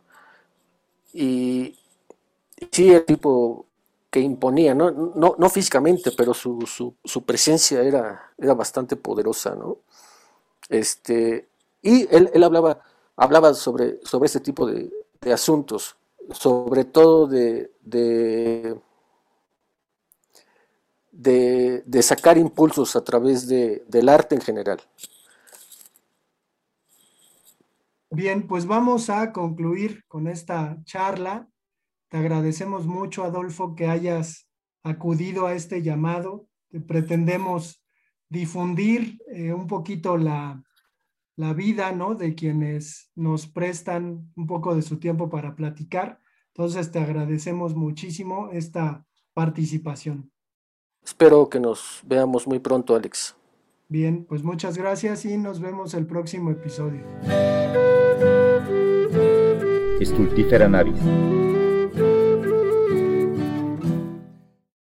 S3: Y, sí, el tipo que imponía, no, no, no físicamente, pero su, su, presencia era, era bastante poderosa, ¿no? Este, y él, él hablaba, hablaba sobre, sobre este tipo de, de asuntos, sobre todo de, de de, sacar impulsos a través de, del arte en general.
S2: Bien, pues vamos a concluir con esta charla. Te agradecemos mucho, Adolfo, que hayas acudido a este llamado. pretendemos difundir eh, un poquito la, la vida, ¿no? De quienes nos prestan un poco de su tiempo para platicar. Entonces, te agradecemos muchísimo esta participación.
S3: Espero que nos veamos muy pronto, Alex.
S2: Bien, pues muchas gracias y nos vemos el próximo episodio.
S1: Estultífera Navis.